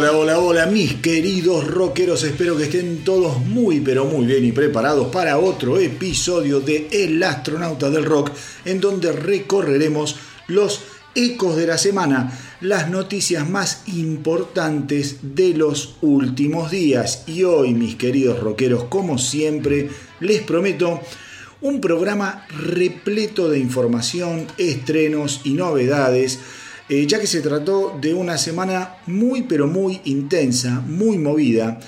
Hola, hola, hola, mis queridos rockeros. Espero que estén todos muy, pero muy bien y preparados para otro episodio de El astronauta del rock, en donde recorreremos los ecos de la semana, las noticias más importantes de los últimos días. Y hoy, mis queridos rockeros, como siempre, les prometo un programa repleto de información, estrenos y novedades eh, ya que se trató de una semana muy pero muy intensa, muy movida,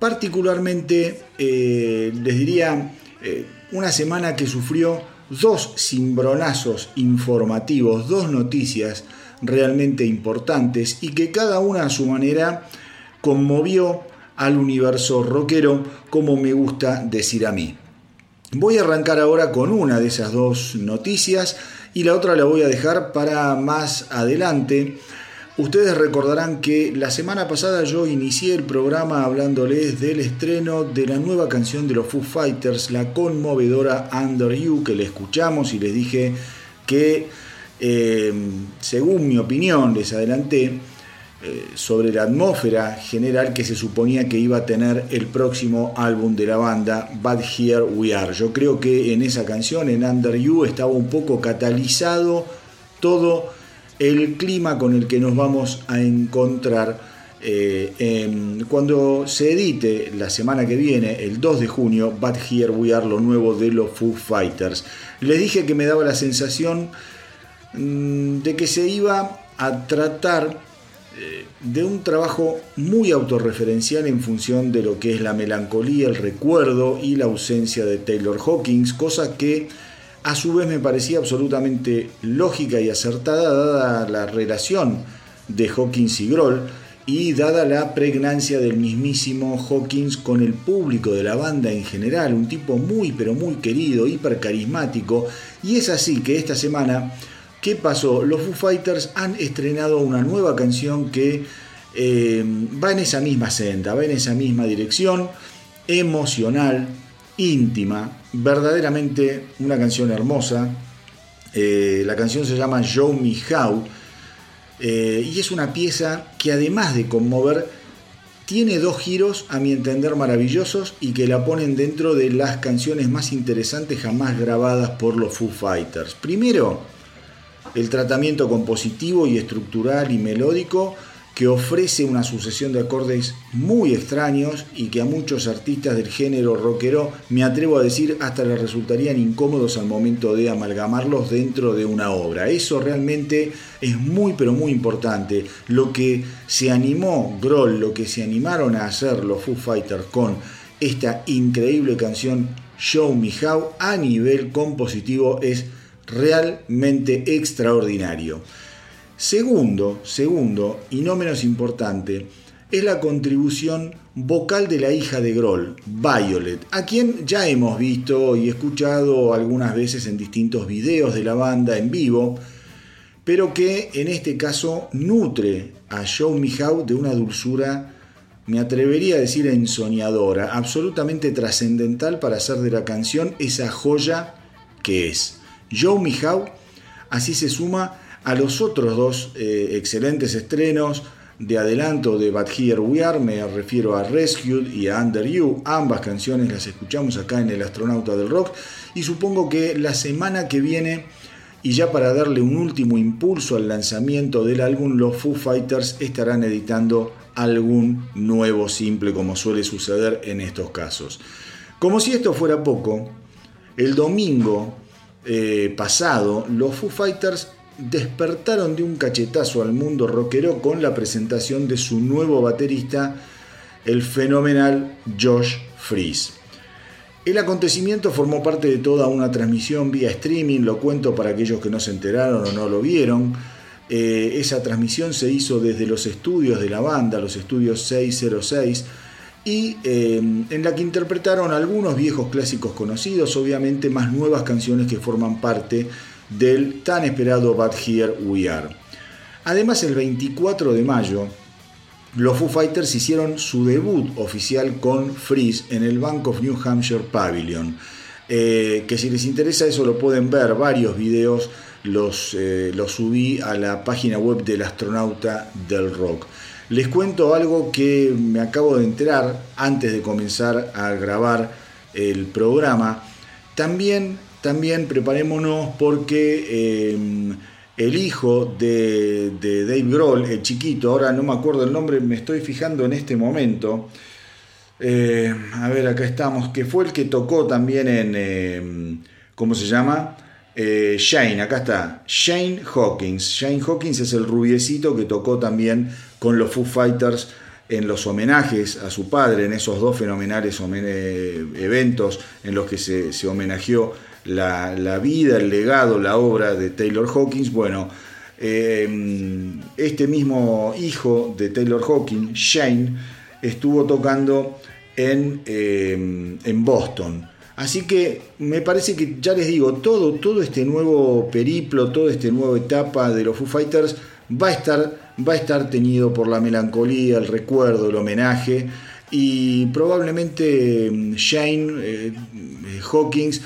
particularmente eh, les diría eh, una semana que sufrió dos cimbronazos informativos, dos noticias realmente importantes y que cada una a su manera conmovió al universo rockero como me gusta decir a mí. Voy a arrancar ahora con una de esas dos noticias y la otra la voy a dejar para más adelante. Ustedes recordarán que la semana pasada yo inicié el programa hablándoles del estreno de la nueva canción de los Foo Fighters, la conmovedora Under You, que le escuchamos y les dije que, eh, según mi opinión, les adelanté, eh, sobre la atmósfera general que se suponía que iba a tener el próximo álbum de la banda, But Here We Are. Yo creo que en esa canción, en Under You, estaba un poco catalizado todo el clima con el que nos vamos a encontrar eh, cuando se edite la semana que viene, el 2 de junio, But Here We Are, lo nuevo de los Foo Fighters. Les dije que me daba la sensación mm, de que se iba a tratar de un trabajo muy autorreferencial en función de lo que es la melancolía, el recuerdo y la ausencia de Taylor Hawkins, cosa que a su vez me parecía absolutamente lógica y acertada dada la relación de Hawkins y Grohl y dada la pregnancia del mismísimo Hawkins con el público de la banda en general, un tipo muy pero muy querido, hiper carismático, y es así que esta semana ¿Qué pasó? Los Foo Fighters han estrenado una nueva canción que eh, va en esa misma senda, va en esa misma dirección, emocional, íntima, verdaderamente una canción hermosa. Eh, la canción se llama Show Me How eh, y es una pieza que además de conmover, tiene dos giros a mi entender maravillosos y que la ponen dentro de las canciones más interesantes jamás grabadas por los Foo Fighters. Primero, el tratamiento compositivo y estructural y melódico que ofrece una sucesión de acordes muy extraños y que a muchos artistas del género rockero, me atrevo a decir, hasta les resultarían incómodos al momento de amalgamarlos dentro de una obra. Eso realmente es muy pero muy importante. Lo que se animó Groll, lo que se animaron a hacer los Foo Fighters con esta increíble canción Show Me How a nivel compositivo es realmente extraordinario. Segundo, segundo, y no menos importante, es la contribución vocal de la hija de Groll, Violet, a quien ya hemos visto y escuchado algunas veces en distintos videos de la banda en vivo, pero que en este caso nutre a Show Me de una dulzura, me atrevería a decir ensoñadora, absolutamente trascendental para hacer de la canción esa joya que es. Joe Mihau así se suma a los otros dos eh, excelentes estrenos de adelanto de But Here We Are, me refiero a Rescued y a Under You, ambas canciones las escuchamos acá en El Astronauta del Rock y supongo que la semana que viene y ya para darle un último impulso al lanzamiento del álbum, los Foo Fighters estarán editando algún nuevo simple como suele suceder en estos casos. Como si esto fuera poco, el domingo eh, pasado, los Foo Fighters despertaron de un cachetazo al mundo rockero con la presentación de su nuevo baterista, el fenomenal Josh Freeze. El acontecimiento formó parte de toda una transmisión vía streaming, lo cuento para aquellos que no se enteraron o no lo vieron. Eh, esa transmisión se hizo desde los estudios de la banda, los estudios 606, y em, en la que interpretaron algunos viejos clásicos conocidos, obviamente más nuevas canciones que forman parte del tan esperado But Here We Are. Además, el 24 de mayo, los Foo Fighters hicieron su debut oficial con Freeze en el Bank of New Hampshire Pavilion. Eh, que si les interesa eso lo pueden ver, varios videos los, eh, los subí a la página web del astronauta del rock. Les cuento algo que me acabo de enterar antes de comenzar a grabar el programa. También, también preparémonos porque em, el hijo de, Dave Grohl, el chiquito, ahora no me acuerdo el nombre, me estoy fijando en este momento. Eh, a ver, acá estamos, que fue el que tocó también en, em, ¿cómo se llama? Eh, Shane, acá está, Shane Hawkins. Shane Hawkins es el rubiecito que tocó también con los Foo Fighters en los homenajes a su padre, en esos dos fenomenales eventos en los que se, homenajeó la, vida, el legado, la obra de Taylor Hawkins. Bueno, eh, este mismo hijo de Taylor Hawkins, Shane, estuvo tocando en, eh, en Boston Así que me parece que, ya les digo, todo, todo este nuevo periplo, toda esta nueva etapa de los Foo Fighters va a estar, va a estar tenido por la melancolía, el recuerdo, el homenaje y probablemente mm, Shane eh, Hawkins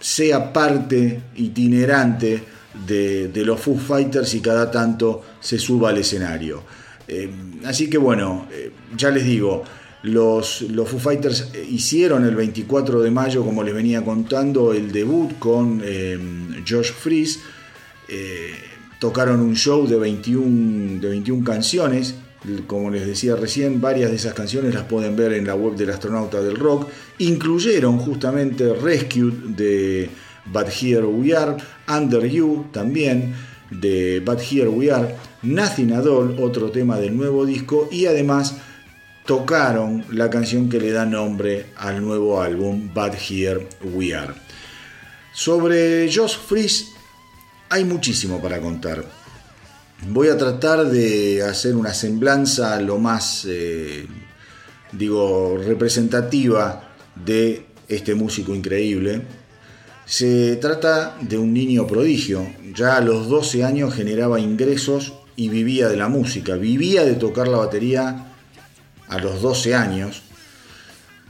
sea parte itinerante de, los Foo Fighters y cada tanto se suba al escenario. Eh, así que bueno, eh, ya les digo, los, Foo Fighters hicieron el 24 de mayo, como les venía contando, el debut con Josh Freeze. Tocaron un show de 21, de 21 canciones. Como les decía recién, varias de esas canciones las pueden ver en la web del astronauta del rock. Incluyeron justamente Rescue de But Here We Are, Under You también de But Here We Are, Nothing at otro tema del nuevo disco, y además tocaron la canción que le da nombre al nuevo álbum But Here We Are. Sobre Josh Freeze hay muchísimo para contar. Voy a tratar de hacer una semblanza lo más, eh, digo, representativa de este músico increíble. Se trata de un niño prodigio. Ya a los 12 años generaba ingresos y vivía de la música, vivía de tocar la batería a los 12 años.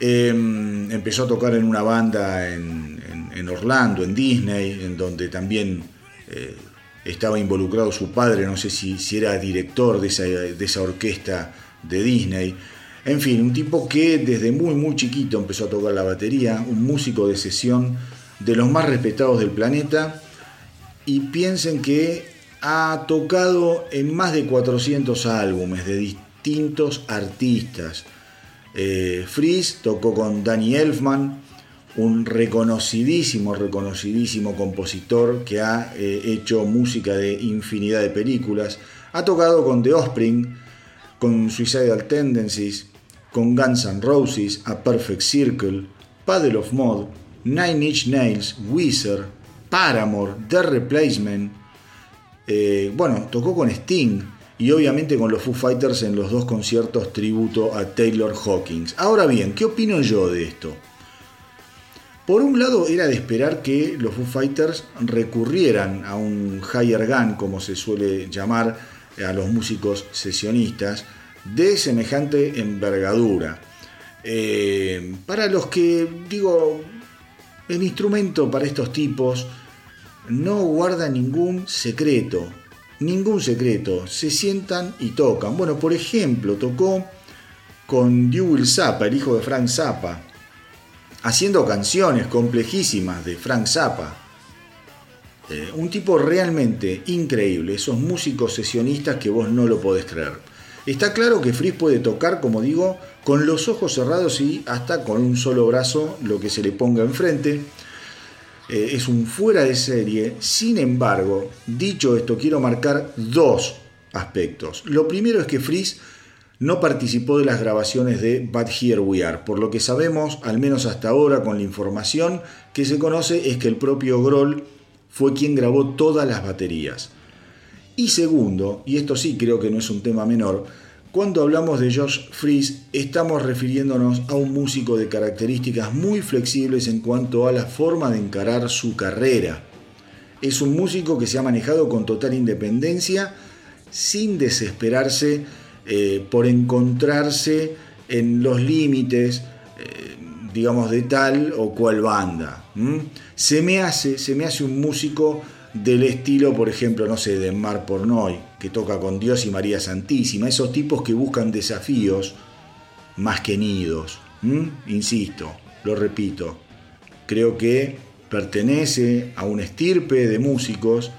Em, empezó a tocar en una banda en, Orlando, en Disney, en donde también eh, estaba involucrado su padre, no sé si, si era director de esa, de esa, orquesta de Disney. En fin, un tipo que desde muy muy chiquito empezó a tocar la batería, un músico de sesión de los más respetados del planeta. Y piensen que ha tocado en más de 400 álbumes de distintos artistas. Eh, tocó con Danny Elfman, un reconocidísimo, reconocidísimo compositor que ha eh, hecho música de infinidad de películas. Ha tocado con The Offspring, con Suicidal Tendencies, con Guns N' Roses, A Perfect Circle, Paddle of Mod, Nine Inch Nails, Wizard, Paramore, The Replacement. Eh, bueno, tocó con Sting, y obviamente con los Foo Fighters en los dos conciertos tributo a Taylor Hawkins. Ahora bien, ¿qué opino yo de esto? Por un lado era de esperar que los Foo Fighters recurrieran a un higher gun, como se suele llamar a los músicos sesionistas, de semejante envergadura. Eh, para los que, digo, el instrumento para estos tipos no guarda ningún secreto, ningún secreto, se sientan y tocan. Bueno, por ejemplo, tocó con Dewey Zappa, el hijo de Frank Zappa, haciendo canciones complejísimas de Frank Zappa. Eh, un tipo realmente increíble, esos músicos sesionistas que vos no lo podés creer. Está claro que Frizz puede tocar, como digo, con los ojos cerrados y hasta con un solo brazo, lo que se le ponga enfrente. Eh, es un fuera de serie. Sin embargo, dicho esto, quiero marcar dos aspectos. Lo primero es que Freeze no participó de las grabaciones de But Here We Are. Por lo que sabemos, al menos hasta ahora, con la información que se conoce, es que el propio Grohl fue quien grabó todas las baterías. Y segundo, y esto sí creo que no es un tema menor, cuando hablamos de Josh Fries, estamos refiriéndonos a un músico de características muy flexibles en cuanto a la forma de encarar su carrera. Es un músico que se ha manejado con total independencia, sin desesperarse eh, por encontrarse en los límites, eh, digamos, de tal o cual banda. Se, me hace, se me hace un músico del estilo, por ejemplo, no sé, de Mar Pornoy, que toca con Dios y María Santísima, esos tipos que buscan desafíos más que nidos. Insisto, lo repito, creo que pertenece a un estirpe de músicos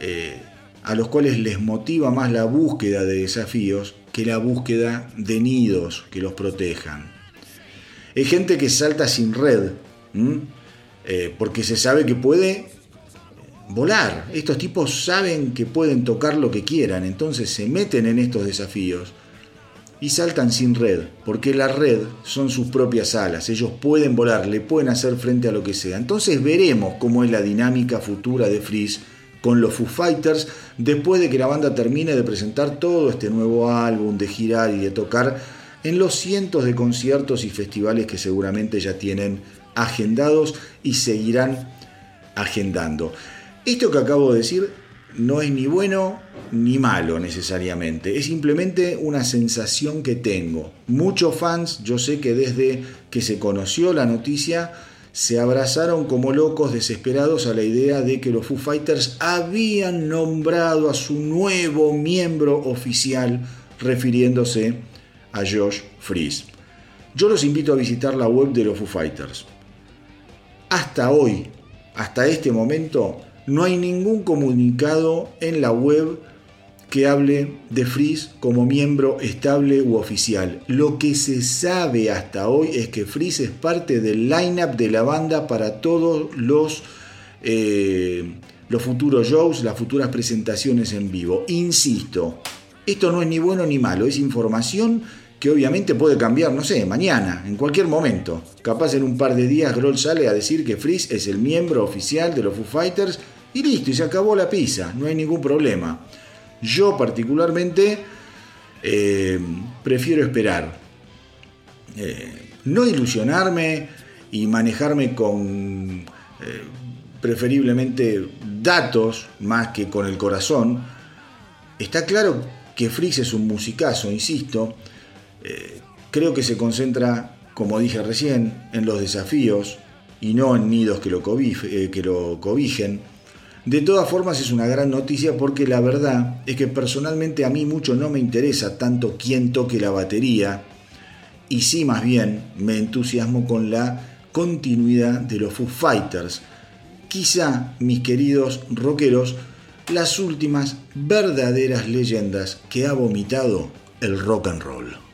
eh, a los cuales les motiva más la búsqueda de desafíos que la búsqueda de nidos que los protejan. Es gente que salta sin red, eh, porque se sabe que puede volar. Estos tipos saben que pueden tocar lo que quieran, entonces se meten en estos desafíos y saltan sin red, porque la red son sus propias alas, ellos pueden volar, le pueden hacer frente a lo que sea. Entonces veremos cómo es la dinámica futura de Freeze con los Foo Fighters después de que la banda termine de presentar todo este nuevo álbum, de girar y de tocar en los cientos de conciertos y festivales que seguramente ya tienen agendados y seguirán agendando. Esto que acabo de decir no es ni bueno ni malo necesariamente, es simplemente una sensación que tengo. Muchos fans, yo sé que desde que se conoció la noticia, se abrazaron como locos desesperados a la idea de que los Foo Fighters habían nombrado a su nuevo miembro oficial refiriéndose a Josh Fries. Yo los invito a visitar la web de los Foo Fighters. Hasta hoy, hasta este momento, no hay ningún comunicado en la web que hable de Freeze como miembro estable u oficial. Lo que se sabe hasta hoy es que Freeze es parte del line-up de la banda para todos los, eh, los futuros shows, las futuras presentaciones en vivo. Insisto, esto no es ni bueno ni malo, es información que obviamente puede cambiar, no sé, mañana, en cualquier momento. Capaz en un par de días Groll sale a decir que Freeze es el miembro oficial de los Foo Fighters y listo, y se acabó la pizza, no hay ningún problema. Yo particularmente eh, prefiero esperar. Eh, no ilusionarme y manejarme con eh, preferiblemente datos más que con el corazón. Está claro que Frix es un musicazo, insisto. creo que se concentra, como dije recién, en los desafíos y no en nidos que lo, que lo cobijen. De todas formas es una gran noticia porque la verdad es que personalmente a mí mucho no me interesa tanto quién toque la batería y sí más bien me entusiasmo con la continuidad de los Foo Fighters. Quizá, mis queridos rockeros, las últimas verdaderas leyendas que ha vomitado el rock and roll.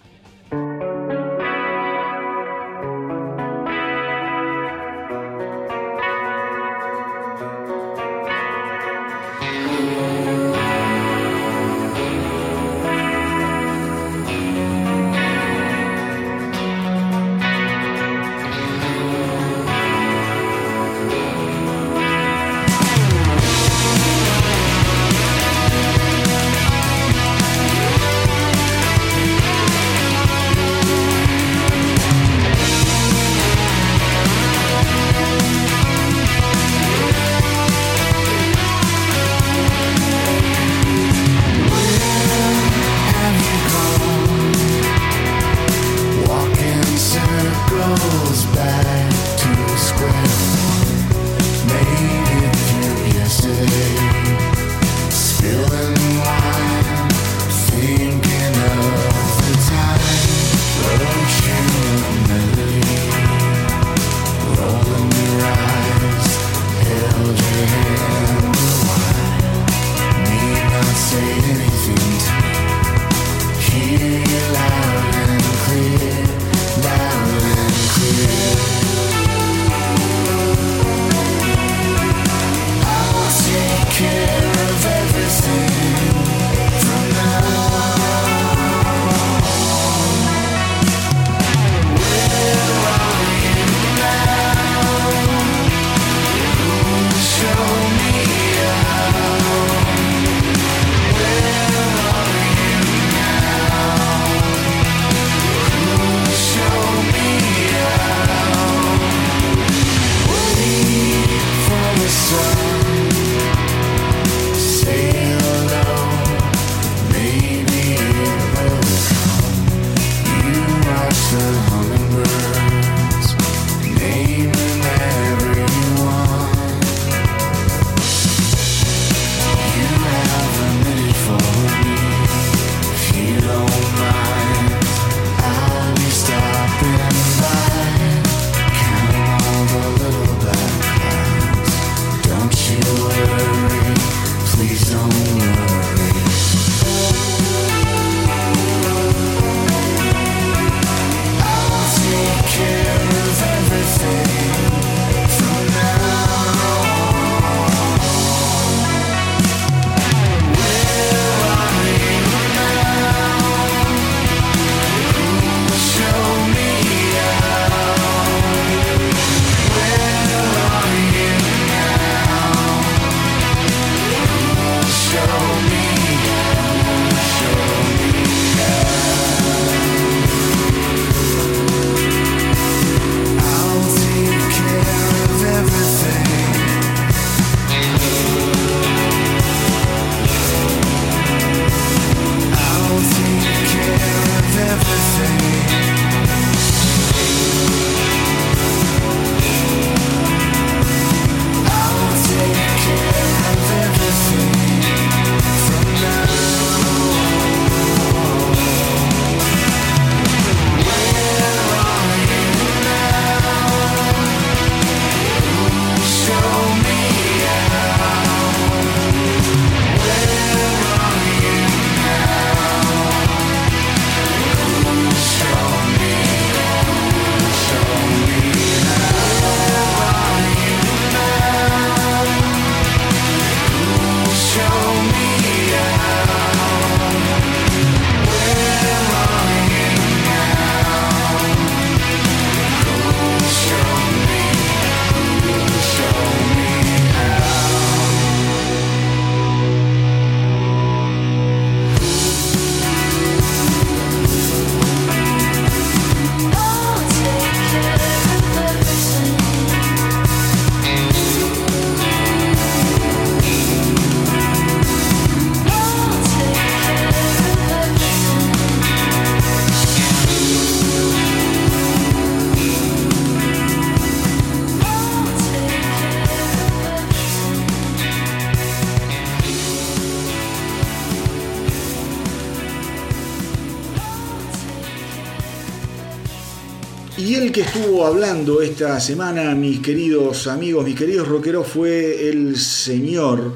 Esta semana, mis queridos amigos, mis queridos rockeros, fue el señor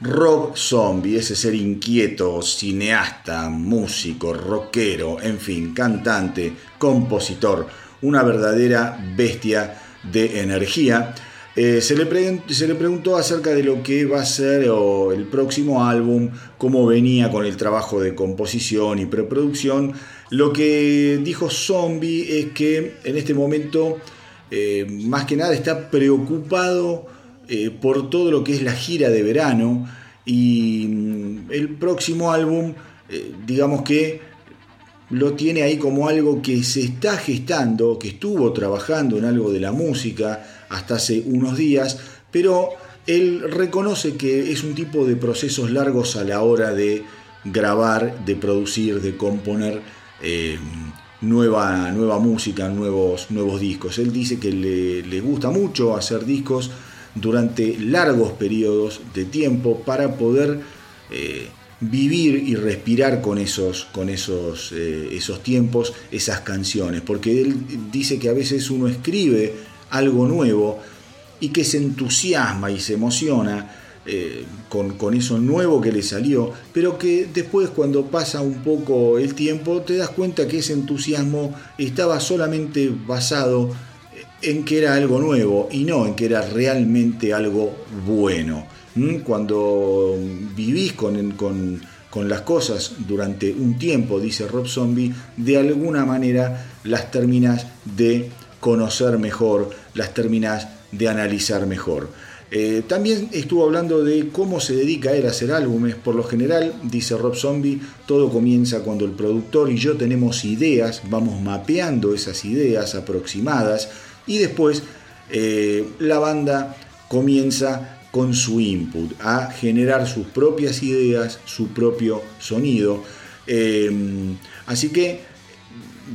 Rob Zombie, ese ser inquieto, cineasta, músico, rockero, en fin, cantante, compositor, una verdadera bestia de energía. Eh, se, le preguntó acerca de lo que va a ser el próximo álbum, cómo venía con el trabajo de composición y preproducción. Lo que dijo Zombie es que en este momento, eh, más que nada, está preocupado eh, por todo lo que es la gira de verano y mm, el próximo álbum, digamos que lo tiene ahí como algo que se está gestando, que estuvo trabajando en algo de la música, hasta hace unos días, pero él reconoce que es un tipo de procesos largos a la hora de grabar, de producir, de componer eh, nueva, nueva música, nuevos, nuevos discos. Él dice que le, gusta mucho hacer discos durante largos periodos de tiempo para poder eh, vivir y respirar con esos, con esos, eh, esos tiempos, esas canciones, porque él dice que a veces uno escribe algo nuevo y que se entusiasma y se emociona eh, con, eso nuevo que le salió, pero que después cuando pasa un poco el tiempo te das cuenta que ese entusiasmo estaba solamente basado en que era algo nuevo y no en que era realmente algo bueno. ¿Mm? Cuando vivís con, las cosas durante un tiempo, dice Rob Zombie, de alguna manera las terminas de conocer mejor, las terminas de analizar mejor. Eh, también estuvo hablando de cómo se dedica él a hacer álbumes. Por lo general, dice Rob Zombie, todo comienza cuando el productor y yo tenemos ideas, vamos mapeando esas ideas aproximadas y después eh, la banda comienza con su input a generar sus propias ideas, su propio sonido. Eh, así que,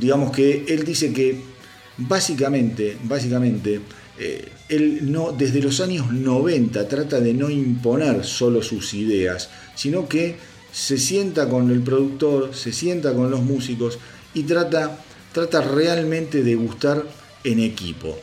digamos que él dice que Básicamente, básicamente, eh, él no, desde los años 90 trata de no imponer solo sus ideas, sino que se sienta con el productor, se sienta con los músicos y trata, trata realmente de gustar en equipo,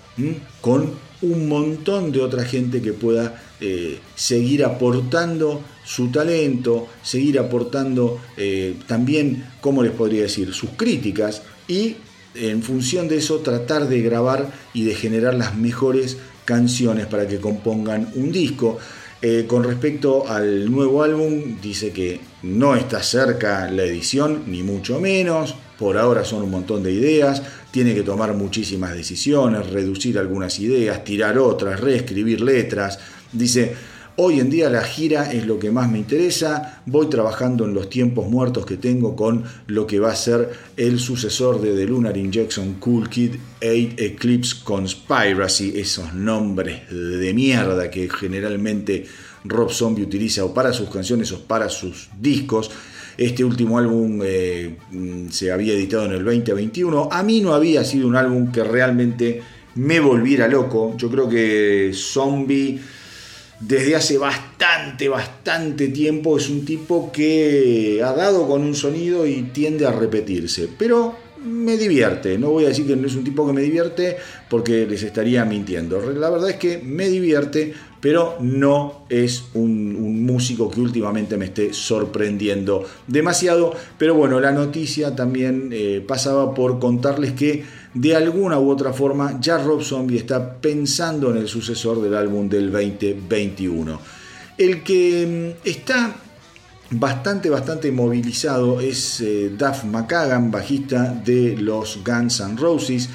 con un montón de otra gente que pueda eh, seguir aportando su talento, seguir aportando eh, también, ¿cómo les podría decir?, sus críticas y en función de eso tratar de grabar y de generar las mejores canciones para que compongan un disco. Eh, con respecto al nuevo álbum, dice que no está cerca la edición, ni mucho menos. Por ahora son un montón de ideas. Tiene que tomar muchísimas decisiones, reducir algunas ideas, tirar otras, reescribir letras. Dice, Hoy en día la gira es lo que más me interesa. Voy trabajando en los tiempos muertos que tengo con lo que va a ser el sucesor de The Lunar Injection Cool Kid 8 Eclipse Conspiracy. Esos nombres de mierda que generalmente Rob Zombie utiliza o para sus canciones o para sus discos. Este último álbum eh, se había editado en el 2021. A mí no había sido un álbum que realmente me volviera loco. Yo creo que Zombie desde hace bastante, bastante tiempo. Es un tipo que ha dado con un sonido y tiende a repetirse. Pero me divierte. No voy a decir que no es un tipo que me divierte porque les estaría mintiendo. La verdad es que me divierte, pero no es un, músico que últimamente me esté sorprendiendo demasiado. Pero bueno, la noticia también eh, pasaba por contarles que de alguna u otra forma ya Rob Zombie está pensando en el sucesor del álbum del 2021. El que mm, está bastante, bastante movilizado es eh, Duff McKagan, bajista de los Guns N' Roses,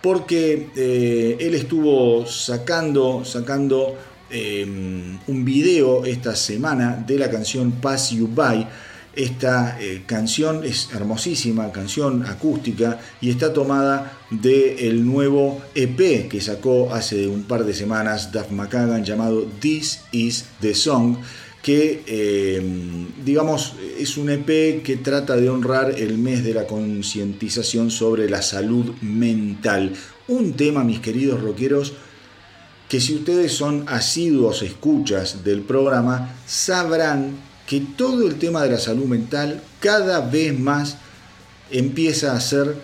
porque eh, él estuvo sacando, sacando em, un video esta semana de la canción Pass You By. Esta eh, canción es hermosísima, canción acústica y está tomada del nuevo EP que sacó hace un par de semanas Duff McKagan llamado This Is the Song que em, digamos es un EP que trata de honrar el mes de la concientización sobre la salud mental. Un tema, mis queridos rockeros, que si ustedes son asiduos escuchas del programa, sabrán que todo el tema de la salud mental cada vez más empieza a ser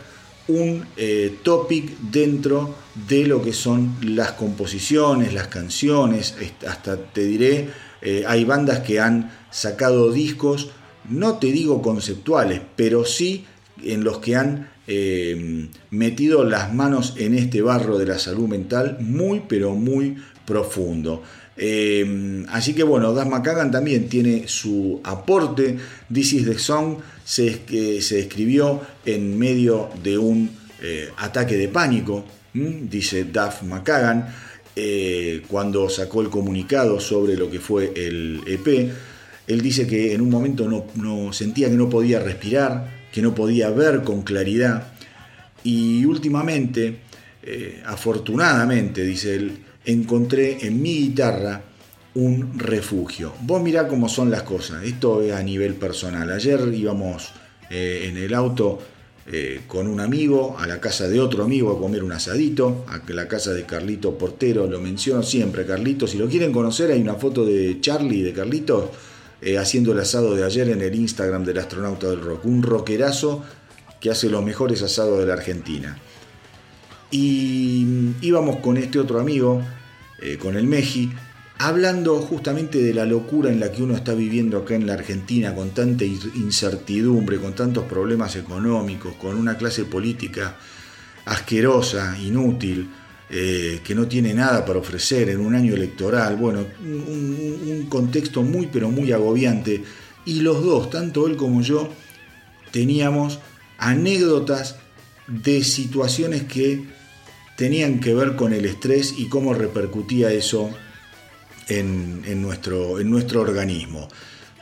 un eh, topic dentro de lo que son las composiciones, las canciones, hasta te diré, eh, hay bandas que han sacado discos, no te digo conceptuales, pero sí en los que han eh, metido las manos en este barro de la salud mental muy, pero muy profundo. Eh, así que bueno, Das McCagan también tiene su aporte. This is the Song se, se escribió en medio de un eh, ataque de pánico, dice Duff McCagan, cuando sacó el comunicado sobre lo que fue el EP. Él dice que en un momento no, no sentía que no podía respirar, que no podía ver con claridad. Y últimamente, eh, afortunadamente, dice él, encontré en mi guitarra un refugio. Vos mirá cómo son las cosas, esto es a nivel personal. Ayer íbamos eh, en el auto eh, con un amigo a la casa de otro amigo a comer un asadito, a la casa de Carlito Portero, lo menciono siempre, Carlito, si lo quieren conocer hay una foto de Charlie de Carlitos eh, haciendo el asado de ayer en el Instagram del astronauta del rock. Un rockerazo que hace los mejores asados de la Argentina. Y íbamos con este otro amigo, eh, con el Meji, hablando justamente de la locura en la que uno está viviendo acá en la Argentina, con tanta incertidumbre, con tantos problemas económicos, con una clase política asquerosa, inútil, eh, que no tiene nada para ofrecer en un año electoral, bueno, un, contexto muy pero muy agobiante. Y los dos, tanto él como yo, teníamos anécdotas de situaciones que tenían que ver con el estrés y cómo repercutía eso en, nuestro, organismo.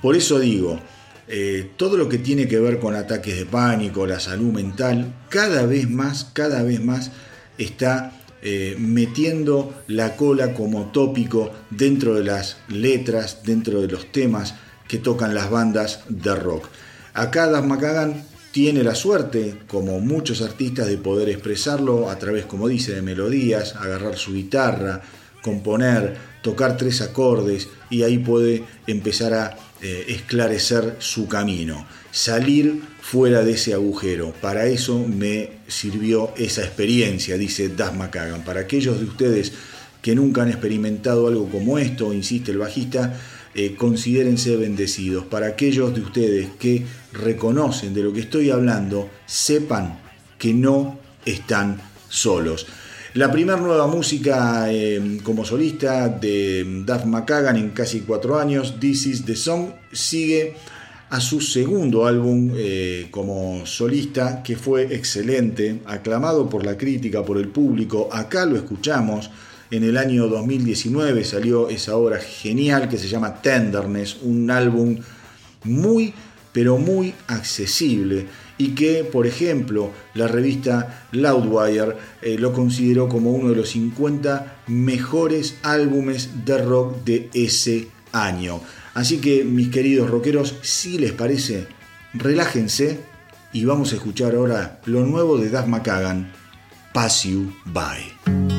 Por eso digo, eh, todo lo que tiene que ver con ataques de pánico, la salud mental, cada vez más, cada vez más está eh, metiendo la cola como tópico dentro de las letras, dentro de los temas que tocan las bandas de rock. Acá Das McCagan tiene la suerte, como muchos artistas, de poder expresarlo a través, como dice, de melodías, agarrar su guitarra, componer, tocar tres acordes y ahí puede empezar a eh, esclarecer su camino, salir fuera de ese agujero. Para eso me sirvió esa experiencia, dice Das McCagan. Para aquellos de ustedes que nunca han experimentado algo como esto, insiste el bajista, eh, considérense bendecidos. Para aquellos de ustedes que reconocen de lo que estoy hablando, sepan que no están solos. La primera nueva música eh, como solista de Duff McCagan en casi cuatro años, This is the Song, sigue a su segundo álbum eh, como solista, que fue excelente, aclamado por la crítica, por el público. Acá lo escuchamos. En el año 2019 salió esa obra genial que se llama Tenderness, un álbum muy, pero muy accesible y que, por ejemplo, la revista Loudwire eh, lo consideró como uno de los 50 mejores álbumes de rock de ese año. Así que mis queridos rockeros, si les parece, relájense y vamos a escuchar ahora lo nuevo de Das McCagan, pass you by.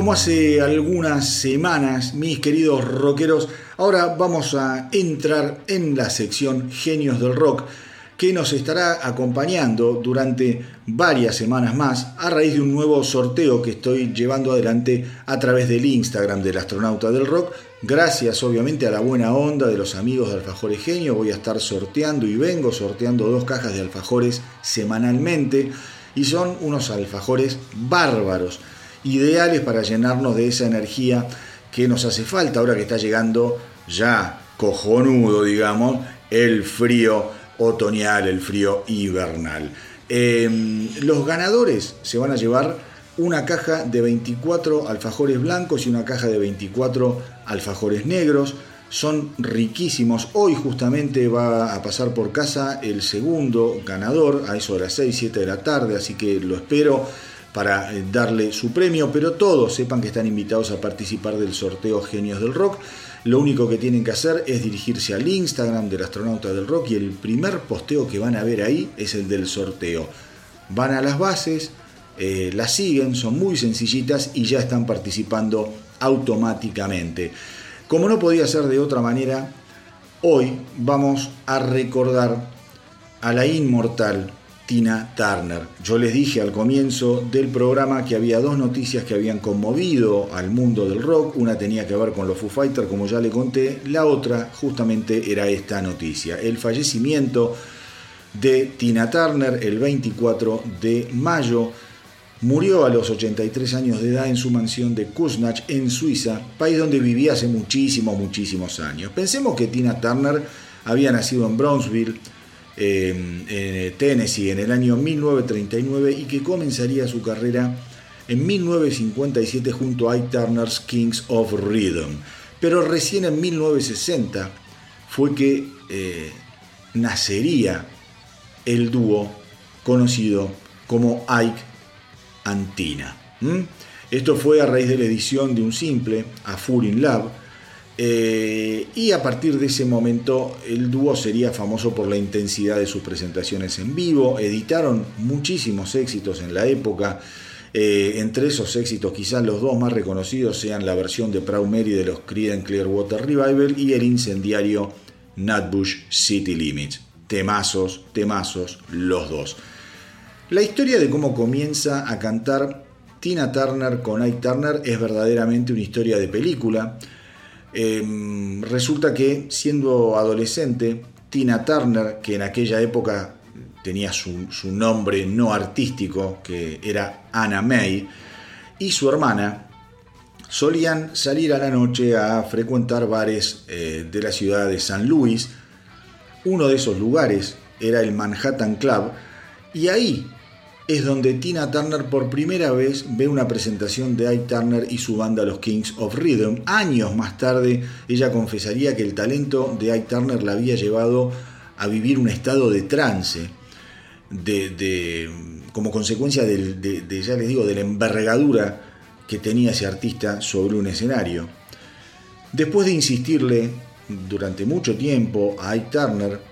Como hace algunas semanas, mis queridos rockeros, ahora vamos a entrar en la sección Genios del Rock, que nos estará acompañando durante varias semanas más a raíz de un nuevo sorteo que estoy llevando adelante a través del Instagram del astronauta del rock. Gracias obviamente a la buena onda de los amigos de Alfajores Genio, voy a estar sorteando y vengo sorteando dos cajas de alfajores semanalmente y son unos alfajores bárbaros ideales para llenarnos de esa energía que nos hace falta ahora que está llegando ya cojonudo, digamos, el frío otoñal, el frío invernal. Eh, los ganadores se van a llevar una caja de 24 alfajores blancos y una caja de 24 alfajores negros. Son riquísimos. Hoy justamente va a pasar por casa el segundo ganador a eso de las 6, 7 de la tarde, así que lo espero para eh, darle su premio, pero todos sepan que están invitados a participar del sorteo Genios del Rock. Lo único que tienen que hacer es dirigirse al Instagram del astronauta del rock y el primer posteo que van a ver ahí es el del sorteo. Van a las bases, eh, las siguen, son muy sencillitas y ya están participando automáticamente. Como no podía ser de otra manera, hoy vamos a recordar a la inmortal Tina Turner. Yo les dije al comienzo del programa que había dos noticias que habían conmovido al mundo del rock. Una tenía que ver con los Foo Fighters, como ya le conté. La otra justamente era esta noticia. El fallecimiento de Tina Turner el 24 de mayo. Murió a los 83 años de edad en su mansión de Kuznach en Suiza, país donde vivía hace muchísimos, muchísimos años. Pensemos que Tina Turner había nacido en Brownsville, en Tennessee en el año 1939 y que comenzaría su carrera en 1957 junto a Ike Turner's Kings of Rhythm. Pero recién en 1960 fue que eh, nacería el dúo conocido como Ike Antina. Esto fue a raíz de la edición de un simple, A Full in Love, eh, y a partir de ese momento el dúo sería famoso por la intensidad de sus presentaciones en vivo, editaron muchísimos éxitos en la época, eh, entre esos éxitos quizás los dos más reconocidos sean la versión de Proud Mary de los Creedence Clearwater Revival y el incendiario Nutbush City Limits. Temazos, temazos, los dos. La historia de cómo comienza a cantar Tina Turner con Ike Turner es verdaderamente una historia de película. Em, resulta que siendo adolescente, Tina Turner, que en aquella época tenía su, nombre no artístico, que era Anna May, y su hermana, solían salir a la noche a frecuentar bares eh, de la ciudad de San Luis. Uno de esos lugares era el Manhattan Club, y ahí es donde Tina Turner por primera vez ve una presentación de Ike Turner y su banda Los Kings of Rhythm. Años más tarde, ella confesaría que el talento de Ike Turner la había llevado a vivir un estado de trance, de, como consecuencia de, ya les digo, de la envergadura que tenía ese artista sobre un escenario. Después de insistirle durante mucho tiempo a Ike Turner,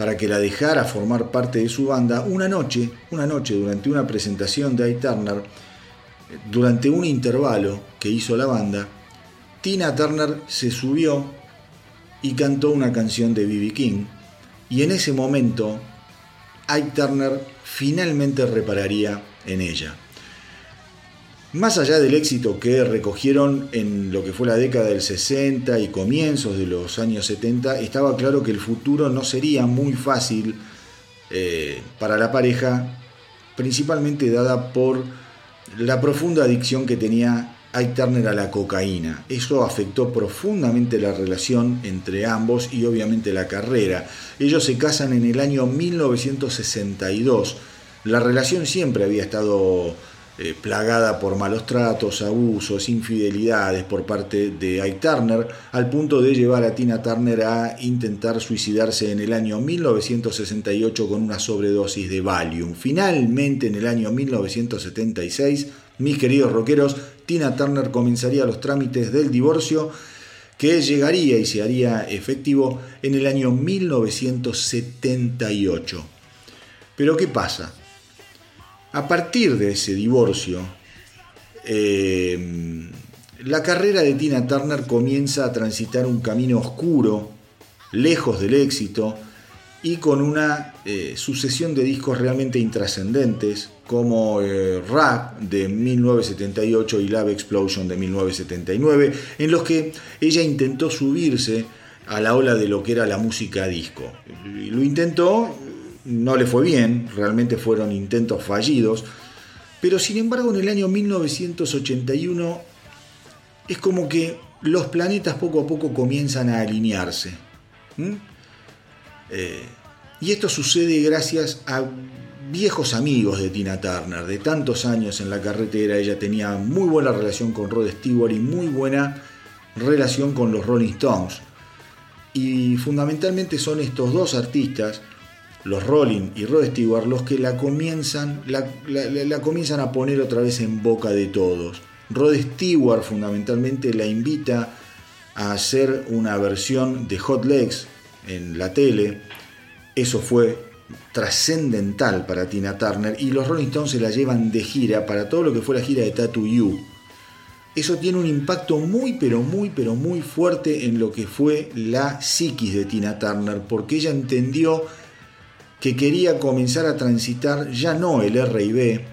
para que la dejara formar parte de su banda, una noche, una noche durante una presentación de Ike Turner, durante un intervalo que hizo la banda, Tina Turner se subió y cantó una canción de B.B. King y en ese momento Ike Turner finalmente repararía en ella. Más allá del éxito que recogieron en lo que fue la década del 60 y comienzos de los años 70, estaba claro que el futuro no sería muy fácil eh, para la pareja, principalmente dada por la profunda adicción que tenía Ike Turner a la cocaína. Eso afectó profundamente la relación entre ambos y obviamente la carrera. Ellos se casan en el año 1962. La relación siempre había estado eh, plagada por malos tratos, abusos, infidelidades por parte de Ike Turner, al punto de llevar a Tina Turner a intentar suicidarse en el año 1968 con una sobredosis de Valium. Finalmente, en el año 1976, mis queridos rockeros, Tina Turner comenzaría los trámites del divorcio que llegaría y se haría efectivo en el año 1978. Pero ¿qué pasa? A partir de ese divorcio, eh, la carrera de Tina Turner comienza a transitar un camino oscuro, lejos del éxito y con una eh, sucesión de discos realmente intrascendentes como eh, Rap de 1978 y Love Explosion de 1979, en los que ella intentó subirse a la ola de lo que era la música disco. Lo intentó no le fue bien, realmente fueron intentos fallidos, pero sin embargo en el año 1981 es como que los planetas poco a poco comienzan a alinearse. Eh, y esto sucede gracias a viejos amigos de Tina Turner, de tantos años en la carretera. Ella tenía muy buena relación con Rod Stewart y muy buena relación con los Rolling Stones. Y fundamentalmente son estos dos artistas los Rolling y Rod Stewart los que la comienzan, la, comienzan a poner otra vez en boca de todos. Rod Stewart fundamentalmente la invita a hacer una versión de Hot Legs en la tele. Eso fue trascendental para Tina Turner y los Rolling Stones se la llevan de gira para todo lo que fue la gira de Tattoo You. Eso tiene un impacto muy pero muy pero muy fuerte en lo que fue la psiquis de Tina Turner porque ella entendió que quería comenzar a transitar ya no el R&B,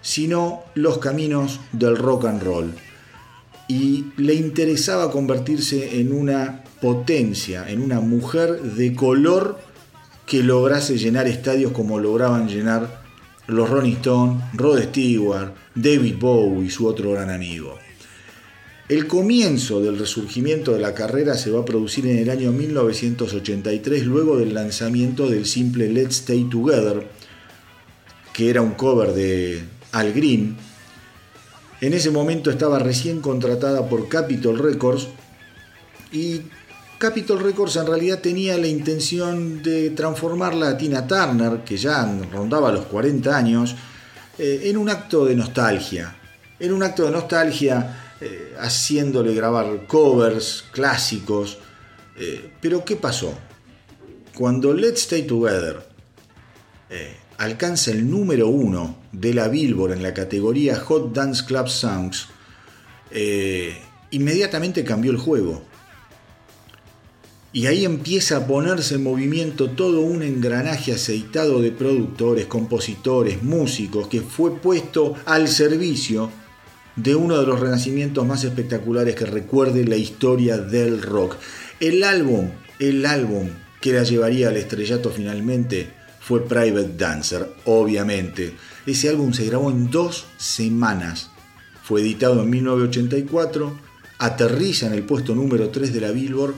sino los caminos del rock and roll. Y le interesaba convertirse en una potencia, en una mujer de color que lograse llenar estadios como lograban llenar los Rolling Stones, Rod Stewart, David Bowie su otro gran amigo. El comienzo del resurgimiento de la carrera se va a producir en el año 1983 luego del lanzamiento del simple Let's Stay Together, que era un cover de Al Green. En ese momento estaba recién contratada por Capitol Records y Capitol Records en realidad tenía la intención de transformarla a Tina Turner, que ya rondaba los 40 años, eh, en un acto de nostalgia. En un acto de nostalgia, eh, haciéndole grabar covers clásicos. Eh, pero ¿qué pasó? Cuando Let's Stay Together alcanza el número uno de la Billboard en la categoría Hot Dance Club Songs, inmediatamente cambió el juego y ahí empieza a ponerse en movimiento todo un engranaje aceitado de productores, compositores, músicos, que fue puesto al servicio de uno de los renacimientos más espectaculares que recuerde la historia del rock. El álbum, el álbum que la llevaría al estrellato finalmente fue Private Dancer, obviamente. Ese álbum se grabó en dos semanas. Fue editado en 1984, aterriza en el puesto número 3 de la Billboard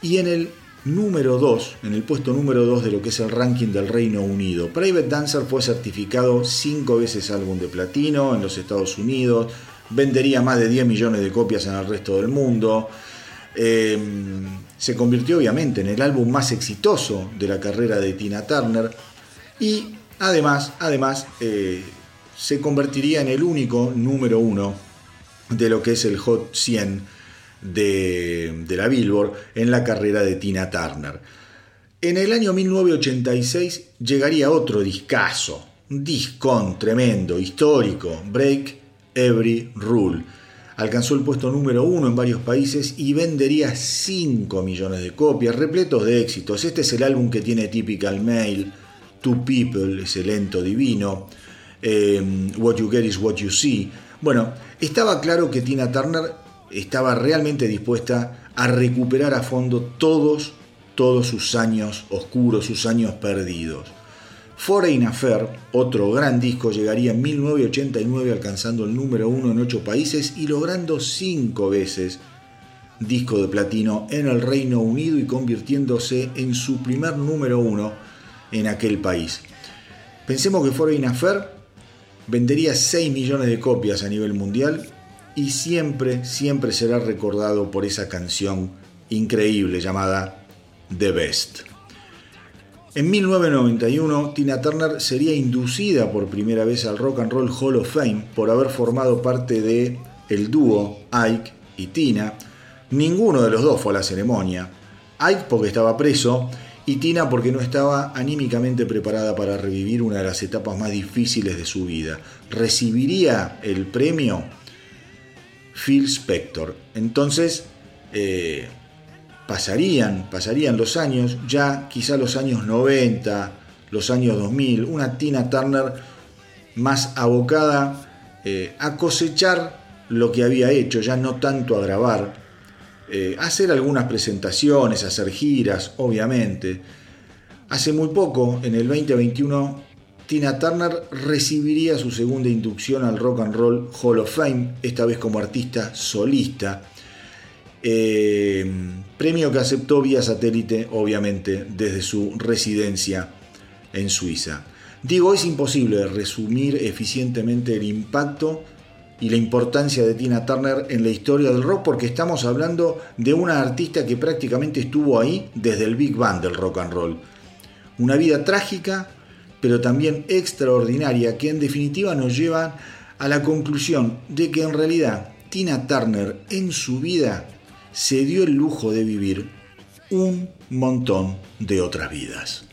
y en el número 2, en el puesto número 2 de lo que es el ranking del Reino Unido. Private Dancer fue certificado 5 veces álbum de platino en los Estados Unidos, vendería más de 10 millones de copias en el resto del mundo. Em, se convirtió obviamente en el álbum más exitoso de la carrera de Tina Turner y además, además eh, se convertiría en el único número 1 de lo que es el Hot 100 de, la Billboard en la carrera de Tina Turner. En el año 1986 llegaría otro discazo, un discón tremendo, histórico, Break Every Rule. Alcanzó el puesto número uno en varios países y vendería 5 millones de copias, repletos de éxitos. Este es el álbum que tiene Typical Mail, Two People, ese lento divino, eh, What You Get Is What You See. Bueno, estaba claro que Tina Turner estaba realmente dispuesta a recuperar a fondo todos, todos sus años oscuros, sus años perdidos. Foreign Affair, otro gran disco, llegaría en 1989 alcanzando el número uno en ocho países y logrando cinco veces disco de platino en el Reino Unido y convirtiéndose en su primer número uno en aquel país. Pensemos que Foreign Affair vendería 6 millones de copias a nivel mundial y siempre, siempre será recordado por esa canción increíble llamada The Best. En 1991, Tina Turner sería inducida por primera vez al Rock and Roll Hall of Fame por haber formado parte de el dúo Ike y Tina. Ninguno de los dos fue a la ceremonia. Ike porque estaba preso y Tina porque no estaba anímicamente preparada para revivir una de las etapas más difíciles de su vida. Recibiría el premio Phil Spector. Entonces, eh, pasarían, pasarían los años, ya quizá los años 90, los años 2000, una Tina Turner más abocada eh, a cosechar lo que había hecho, ya no tanto a grabar, eh, hacer algunas presentaciones, hacer giras, obviamente. Hace muy poco, en el 2021, Tina Turner recibiría su segunda inducción al Rock and Roll Hall of Fame, esta vez como artista solista. Eh, premio que aceptó vía satélite, obviamente, desde su residencia en Suiza. Digo, es imposible resumir eficientemente el impacto y la importancia de Tina Turner en la historia del rock porque estamos hablando de una artista que prácticamente estuvo ahí desde el Big Bang del rock and roll. Una vida trágica, pero también extraordinaria, que en definitiva nos lleva a la conclusión de que en realidad Tina Turner en su vida se dio el lujo de vivir un montón de otras vidas.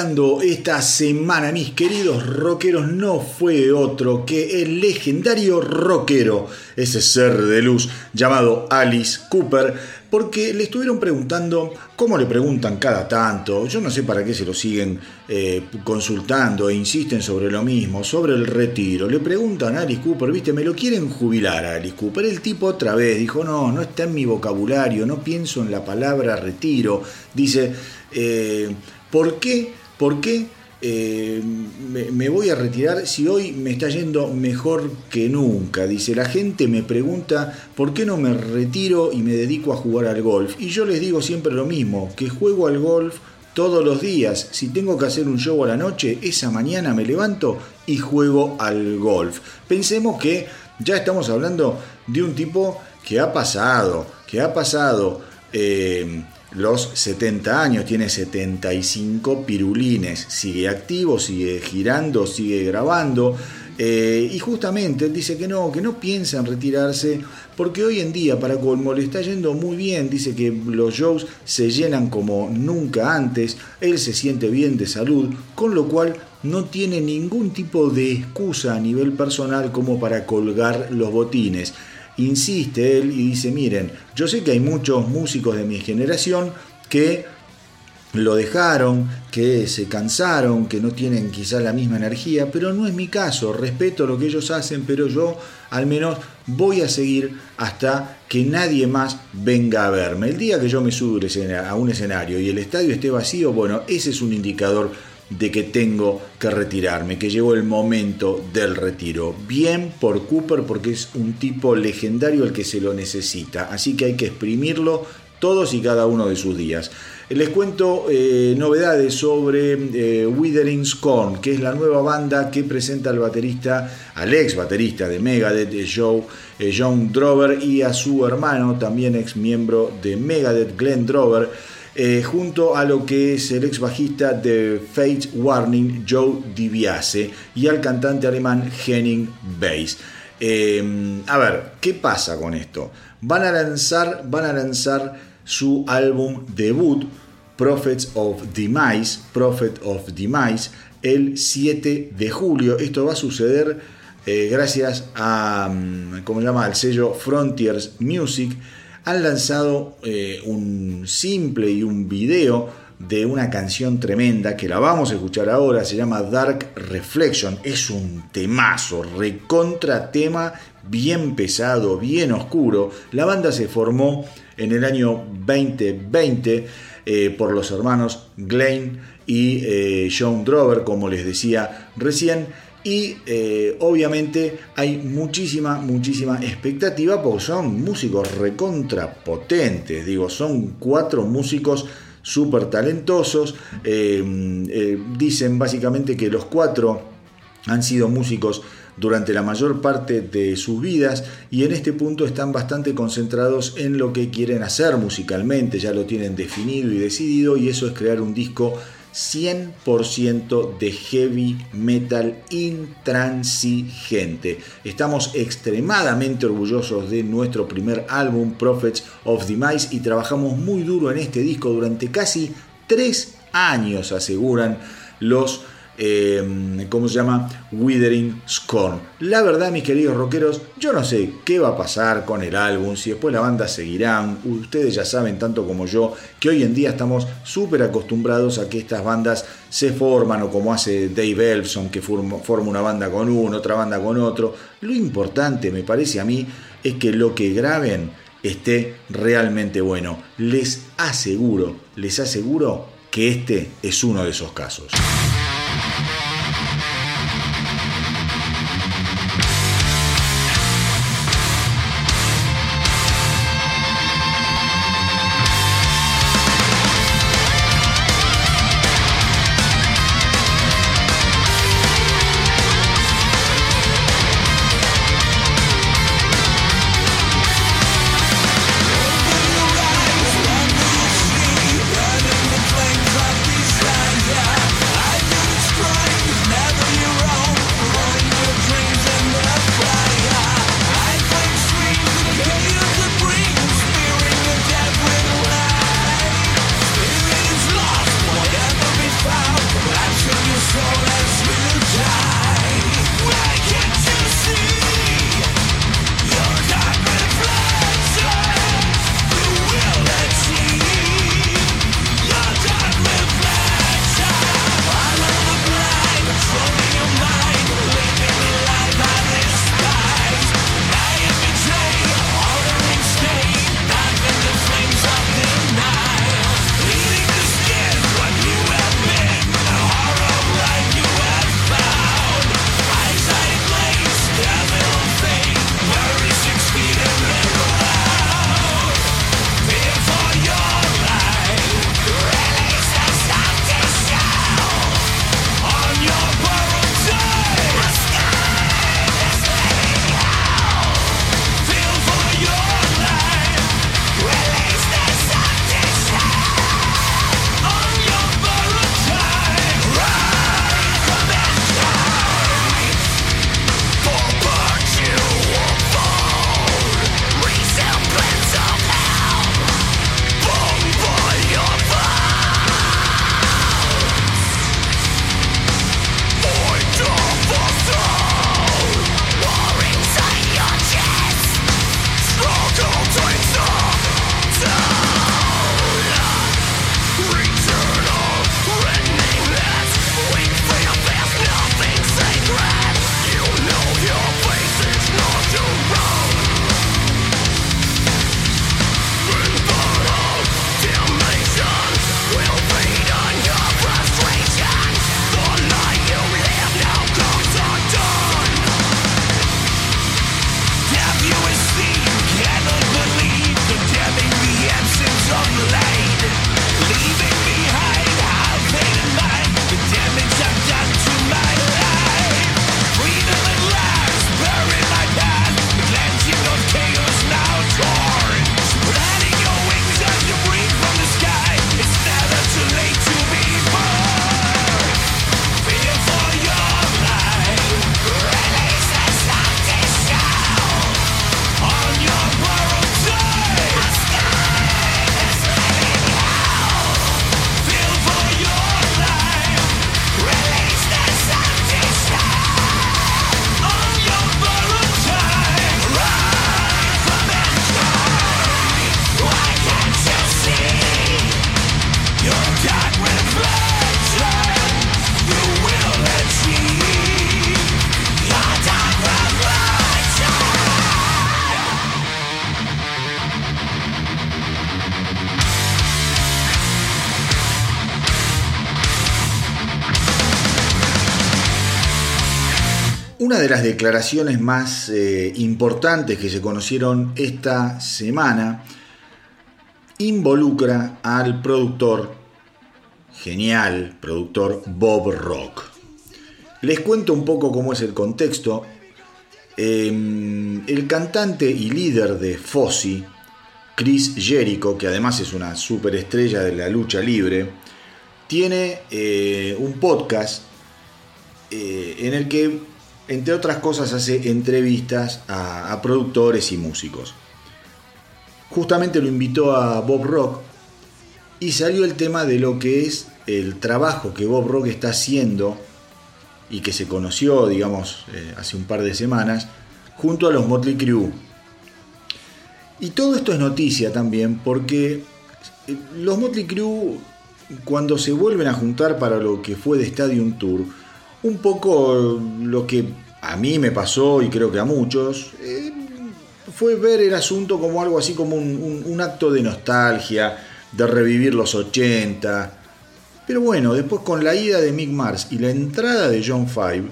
Esta semana, mis queridos rockeros, no fue otro que el legendario rockero, ese ser de luz llamado Alice Cooper, porque le estuvieron preguntando, como le preguntan cada tanto, yo no sé para qué se lo siguen eh, consultando e insisten sobre lo mismo, sobre el retiro. Le preguntan a Alice Cooper, viste, me lo quieren jubilar a Alice Cooper. El tipo otra vez dijo, no, no está en mi vocabulario, no pienso en la palabra retiro. Dice, eh, ¿por qué? ¿Por qué? Eh, me, voy a retirar si hoy me está yendo mejor que nunca. Dice, la gente me pregunta por qué no me retiro y me dedico a jugar al golf. Y yo les digo siempre lo mismo, que juego al golf todos los días. Si tengo que hacer un show a la noche, esa mañana me levanto y juego al golf. Pensemos que ya estamos hablando de un tipo que ha pasado, que ha pasado... Eh, los 70 años, tiene 75 pirulines, sigue activo, sigue girando, sigue grabando. Eh, y justamente él dice que no, que no piensa en retirarse, porque hoy en día para Colmo le está yendo muy bien, dice que los shows se llenan como nunca antes, él se siente bien de salud, con lo cual no tiene ningún tipo de excusa a nivel personal como para colgar los botines insiste él y dice, miren, yo sé que hay muchos músicos de mi generación que lo dejaron, que se cansaron, que no tienen quizás la misma energía, pero no es mi caso, respeto lo que ellos hacen, pero yo al menos voy a seguir hasta que nadie más venga a verme. El día que yo me subo a un escenario y el estadio esté vacío, bueno, ese es un indicador de que tengo que retirarme, que llegó el momento del retiro. Bien por Cooper porque es un tipo legendario el que se lo necesita, así que hay que exprimirlo todos y cada uno de sus días. Les cuento eh, novedades sobre eh, Withering que es la nueva banda que presenta al baterista, al ex baterista de Megadeth, Joe, eh, John Drover, y a su hermano, también ex miembro de Megadeth, Glenn Drover eh, junto a lo que es el ex bajista de Fate Warning, Joe DiBiase, y al cantante alemán Henning Bass. Eh, a ver, ¿qué pasa con esto? Van a lanzar, van a lanzar su álbum debut, Prophets of Demise, Prophet of Demise, el 7 de julio. Esto va a suceder eh, gracias a, mm, ¿cómo se llama?, al sello Frontiers Music han lanzado eh, un simple y un video de una canción tremenda que la vamos a escuchar ahora, se llama Dark Reflection, es un temazo, recontra tema, bien pesado, bien oscuro. La banda se formó en el año 2020 eh, por los hermanos Glenn y eh, John Drover, como les decía recién y eh, obviamente hay muchísima, muchísima expectativa porque son músicos recontrapotentes, digo, son cuatro músicos súper talentosos, eh, eh, dicen básicamente que los cuatro han sido músicos durante la mayor parte de sus vidas y en este punto están bastante concentrados en lo que quieren hacer musicalmente, ya lo tienen definido y decidido y eso es crear un disco 100% de heavy metal intransigente. Estamos extremadamente orgullosos de nuestro primer álbum, Prophets of Demise, y trabajamos muy duro en este disco durante casi tres años, aseguran los eh, ¿cómo se llama? Withering Scorn. La verdad, mis queridos rockeros, yo no sé qué va a pasar con el álbum, si después la banda seguirán. Ustedes ya saben, tanto como yo, que hoy en día estamos súper acostumbrados a que estas bandas se forman, o como hace Dave Elfson, que forma, forma una banda con uno, otra banda con otro. Lo importante, me parece a mí, es que lo que graben esté realmente bueno. Les aseguro, les aseguro que este es uno de esos casos. Thank you. Las declaraciones más eh, importantes que se conocieron esta semana involucra al productor, genial productor Bob Rock. Les cuento un poco cómo es el contexto. Em, el cantante y líder de Fozzy, Chris Jericho, que además es una superestrella de la lucha libre, tiene eh, un podcast eh, en el que entre otras cosas, hace entrevistas a, productores y músicos. Justamente lo invitó a Bob Rock y salió el tema de lo que es el trabajo que Bob Rock está haciendo y que se conoció, digamos, eh, hace un par de semanas, junto a los Motley Crue. Y todo esto es noticia también porque eh, los Motley Crue, cuando se vuelven a juntar para lo que fue de Stadium Tour, un poco lo que a mí me pasó y creo que a muchos, eh, fue ver el asunto como algo así como un, acto de nostalgia, de revivir los 80. Pero bueno, después con la ida de Mick Mars y la entrada de John Five,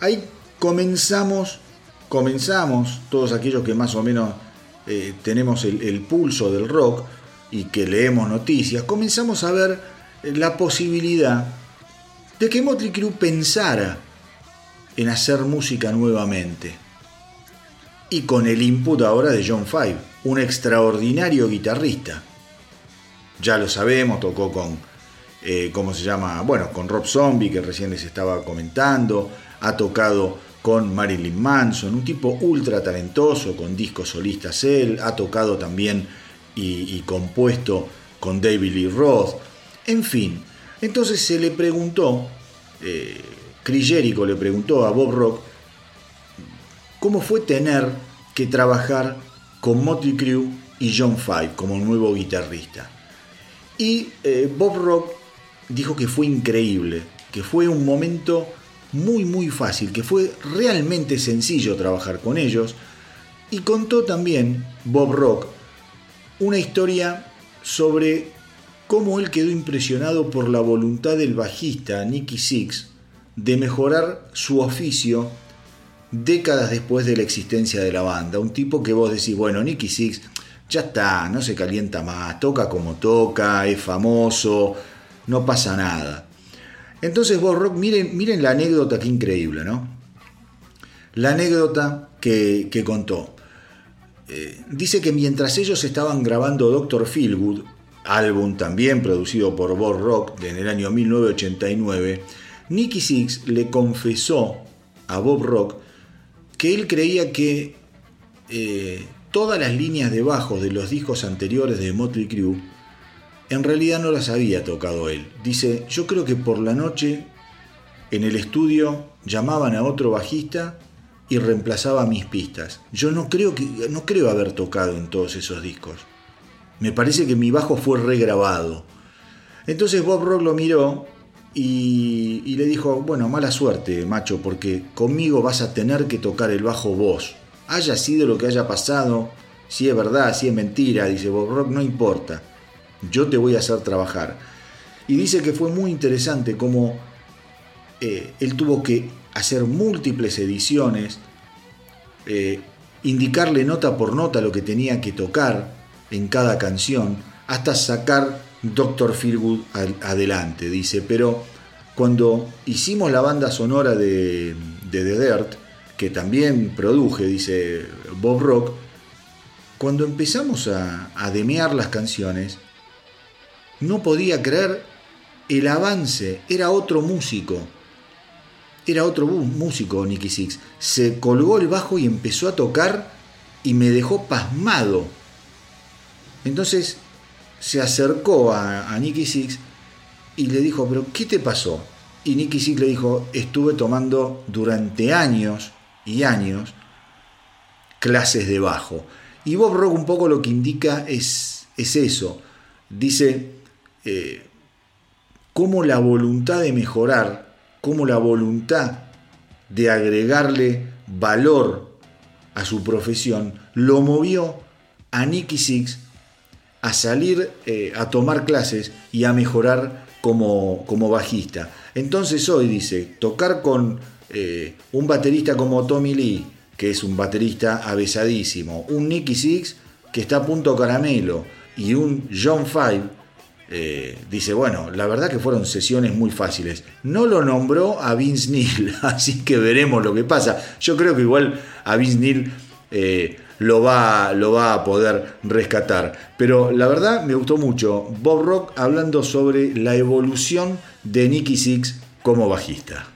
ahí comenzamos, comenzamos, todos aquellos que más o menos eh, tenemos el, el pulso del rock y que leemos noticias, comenzamos a ver la posibilidad de que Motley Crue pensara en hacer música nuevamente. Y con el input ahora de John Five, un extraordinario guitarrista. Ya lo sabemos, tocó con, eh, ¿cómo se llama? Bueno, con Rob Zombie, que recién les estaba comentando, ha tocado con Marilyn Manson, un tipo ultra talentoso, con discos solistas él, ha tocado también y, compuesto con David Lee Roth, en fin, entonces se le preguntó, eh, Chris Jericho le preguntó a Bob Rock cómo fue tener que trabajar con Motley Crue y John Five como nuevo guitarrista. Y eh, Bob Rock dijo que fue increíble, que fue un momento muy muy fácil, que fue realmente sencillo trabajar con ellos. Y contó también Bob Rock una historia sobre cómo él quedó impresionado por la voluntad del bajista Nicky Six de mejorar su oficio décadas después de la existencia de la banda. Un tipo que vos decís, bueno, Nicky Six ya está, no se calienta más, toca como toca, es famoso, no pasa nada. Entonces vos, Rock, miren, miren la anécdota que increíble, ¿no? La anécdota que, contó. Eh, dice que mientras ellos estaban grabando Doctor Feelgood, álbum también producido por Bob Rock en el año 1989, Nicky Six le confesó a Bob Rock que él creía que eh, todas las líneas de bajo de los discos anteriores de Motley Crue en realidad no las había tocado él. Dice, yo creo que por la noche en el estudio llamaban a otro bajista y reemplazaba mis pistas. Yo no creo, que, no creo haber tocado en todos esos discos. Me parece que mi bajo fue regrabado. Entonces Bob Rock lo miró y, le dijo, bueno, mala suerte, macho, porque conmigo vas a tener que tocar el bajo vos. Haya sido lo que haya pasado, si es verdad, si es mentira, dice Bob Rock, no importa. Yo te voy a hacer trabajar. Y dice que fue muy interesante cómo eh, él tuvo que hacer múltiples ediciones, eh, indicarle nota por nota lo que tenía que tocar en cada canción, hasta sacar Doctor Feelgood adelante, dice, pero cuando hicimos la banda sonora de, The Dirt, que también produje, dice Bob Rock, cuando empezamos a, a demear las canciones, no podía creer el avance, era otro músico, era otro músico Nicky Six, se colgó el bajo y empezó a tocar y me dejó pasmado. Entonces se acercó a, Nicky Six y le dijo, pero ¿qué te pasó? Y Nicky Six le dijo, estuve tomando durante años y años clases de bajo. Y Bob Rock un poco lo que indica es, es eso. Dice, eh, cómo la voluntad de mejorar, cómo la voluntad de agregarle valor a su profesión, lo movió a Nicky Six a salir eh, a tomar clases y a mejorar como, como bajista. Entonces hoy dice, tocar con eh, un baterista como Tommy Lee, que es un baterista avesadísimo, un Nicky Six, que está a punto caramelo, y un John Five, eh, dice, bueno, la verdad que fueron sesiones muy fáciles. No lo nombró a Vince Neil, así que veremos lo que pasa. Yo creo que igual a Vince Neil lo va, lo va a poder rescatar. Pero la verdad me gustó mucho Bob Rock hablando sobre la evolución de Nicky Six como bajista.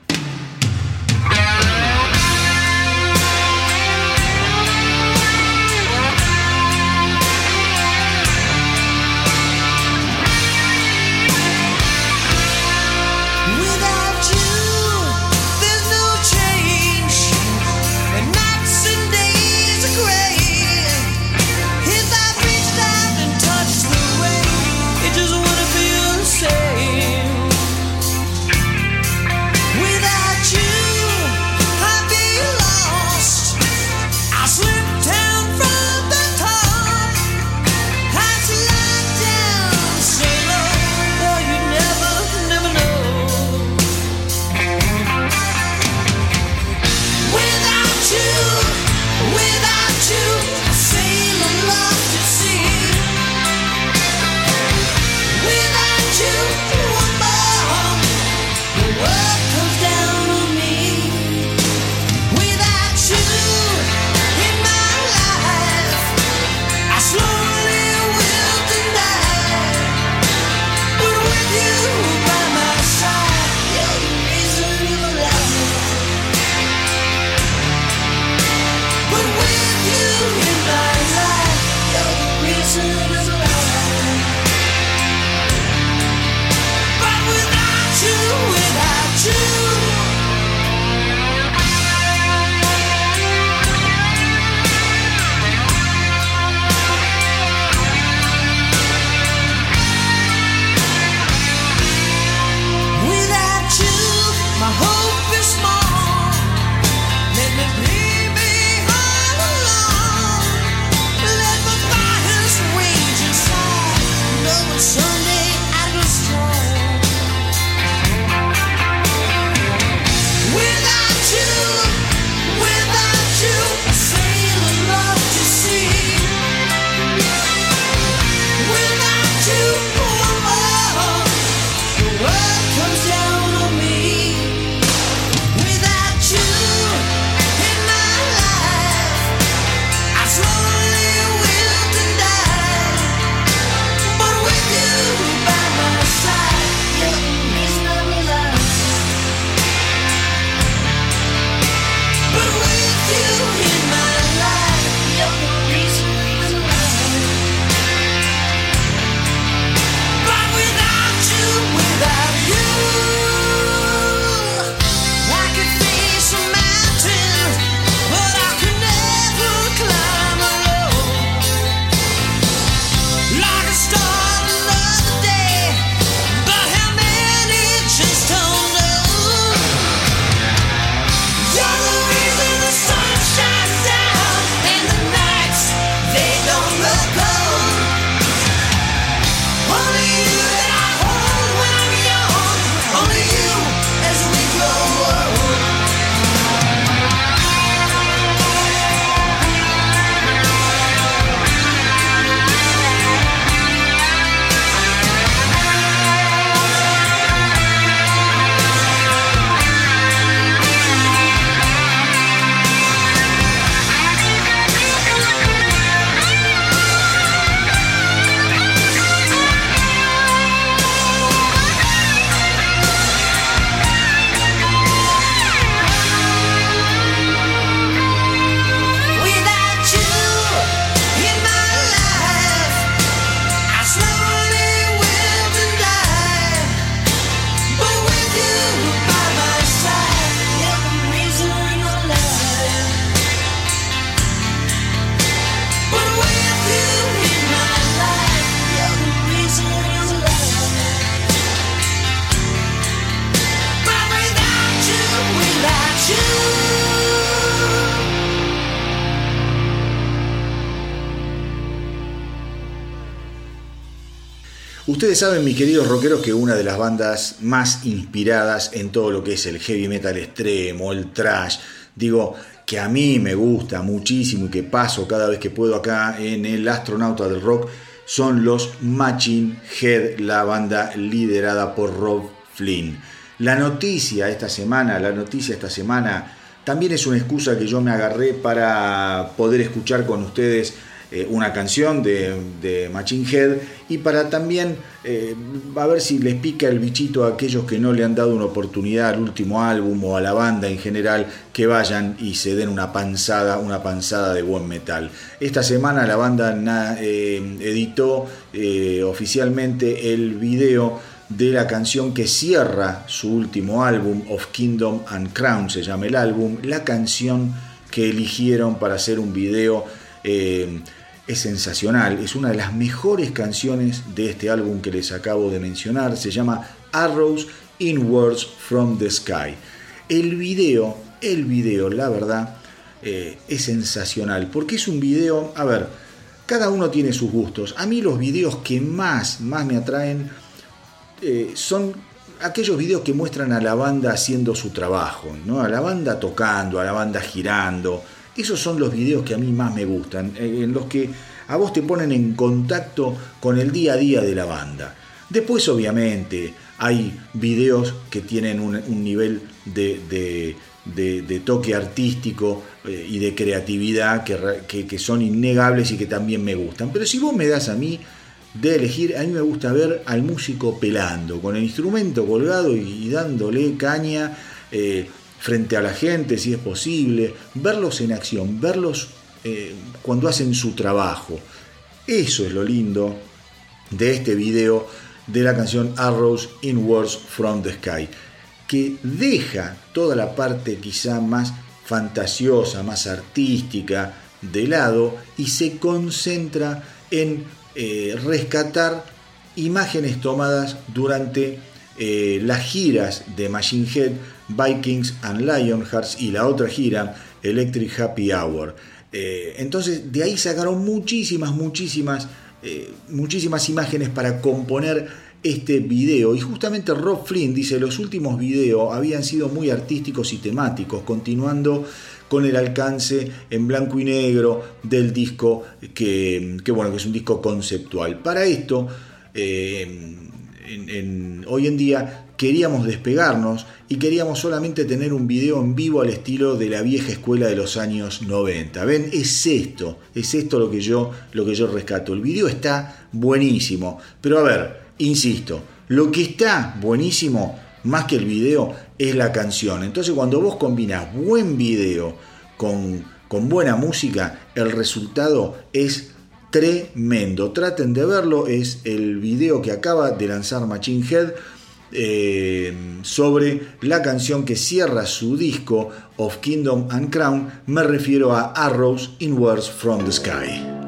Saben, mis queridos rockeros, que una de las bandas más inspiradas en todo lo que es el heavy metal extremo, el trash, digo, que a mí me gusta muchísimo y que paso cada vez que puedo acá en el astronauta del rock, son los Machine Head, la banda liderada por Rob Flynn. La noticia esta semana, la noticia esta semana, también es una excusa que yo me agarré para poder escuchar con ustedes eh, una canción de, de, Machine Head y para también eh, a ver si les pica el bichito a aquellos que no le han dado una oportunidad al último álbum o a la banda en general que vayan y se den una panzada, una panzada de buen metal. Esta semana la banda eh, editó oficialmente el video de la canción que cierra su último álbum, Of Kingdom and Crown se llama el álbum, la canción que eligieron para hacer un video es sensacional, es una de las mejores canciones de este álbum que les acabo de mencionar, se llama Arrows Inwards from the Sky. El video, el video, la verdad, eh, es sensacional, porque es un video, a ver, cada uno tiene sus gustos. A mí los videos que más, más me atraen eh, son aquellos videos que muestran a la banda haciendo su trabajo, ¿no? a la banda tocando, a la banda girando, esos son los videos que a mí más me gustan, eh, en los que a vos te ponen en contacto con el día a día de la banda. Después, obviamente, hay videos que tienen un, nivel de, toque artístico eh, y de creatividad que, son innegables y que también me gustan. Pero si vos me das a mí de elegir, a mí me gusta ver al músico pelando, con el instrumento colgado y, dándole caña. Eh, frente a la gente, si es posible, verlos en acción, verlos eh, cuando hacen su trabajo. Eso es lo lindo de este video de la canción Arrows Inwards from the Sky, que deja toda la parte quizá más fantasiosa, más artística de lado y se concentra en eh, rescatar imágenes tomadas durante eh, las giras de Machine Head Vikings and Lionhearts y la otra gira, Electric Happy Hour. Eh, entonces de ahí sacaron muchísimas, muchísimas, eh, muchísimas imágenes para componer este video. Y justamente Rob Flynn dice, los últimos videos habían sido muy artísticos y temáticos, continuando con el alcance en blanco y negro del disco que, bueno, que es un disco conceptual. Para esto, eh, hoy en día queríamos despegarnos y queríamos solamente tener un video en vivo al estilo de la vieja escuela de los años 90. ¿Ven? Es esto, es esto lo que yo, lo que yo rescato. El video está buenísimo, pero a ver, insisto, lo que está buenísimo más que el video es la canción. Entonces cuando vos combinas buen video con, con buena música, el resultado es tremendo. Traten de verlo, es el video que acaba de lanzar Machine Head eh, sobre la canción que cierra su disco Of Kingdom and Crown, me refiero a Arrows Inwards from the Sky.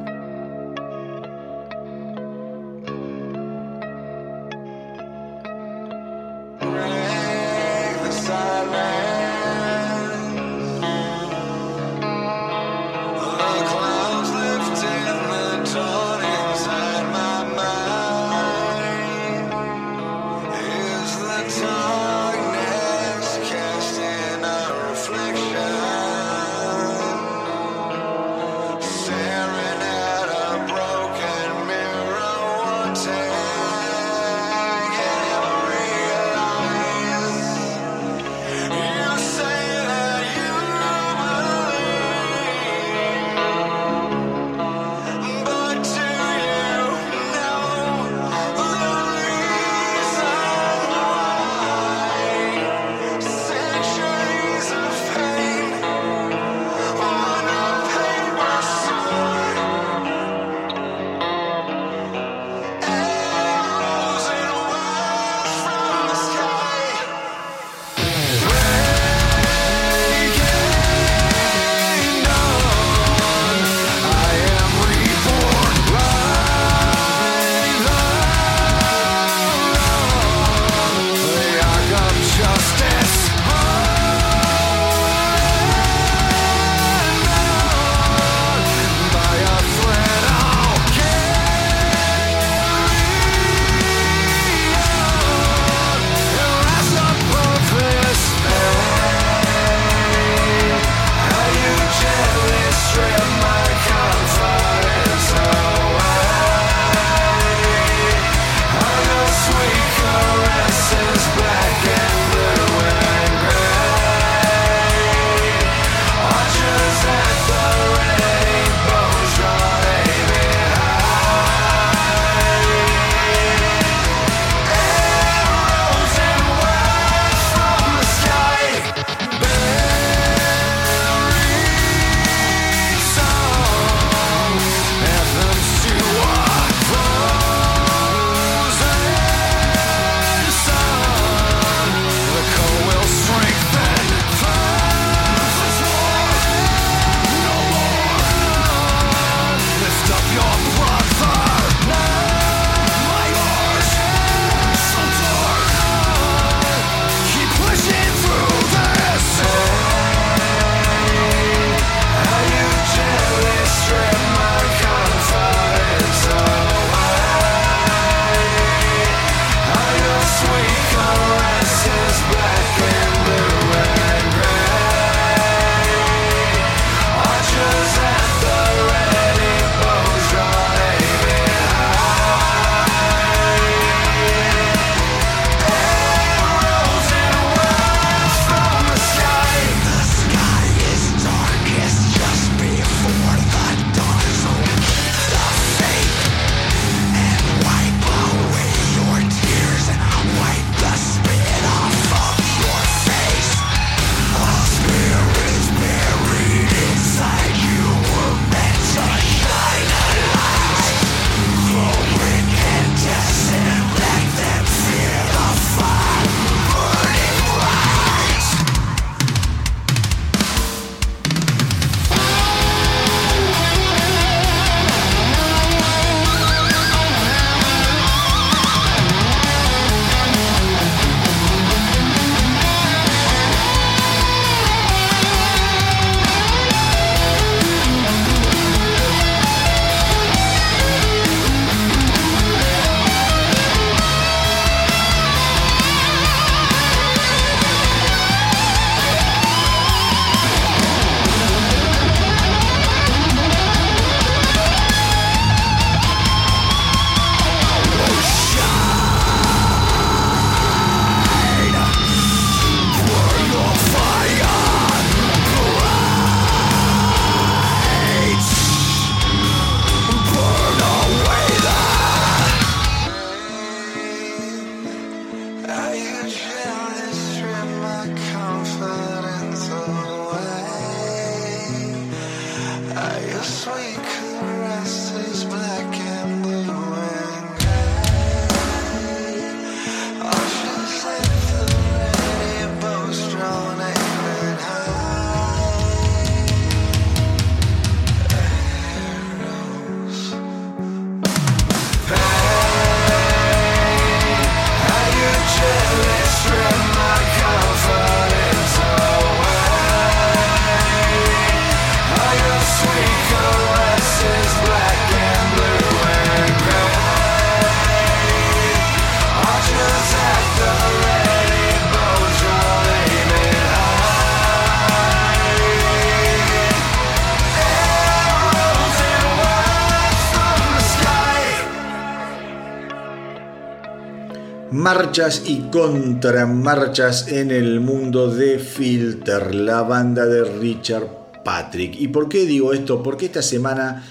Marchas y contramarchas en el mundo de Filter, la banda de Richard Patrick. ¿Y por qué digo esto? Porque esta semana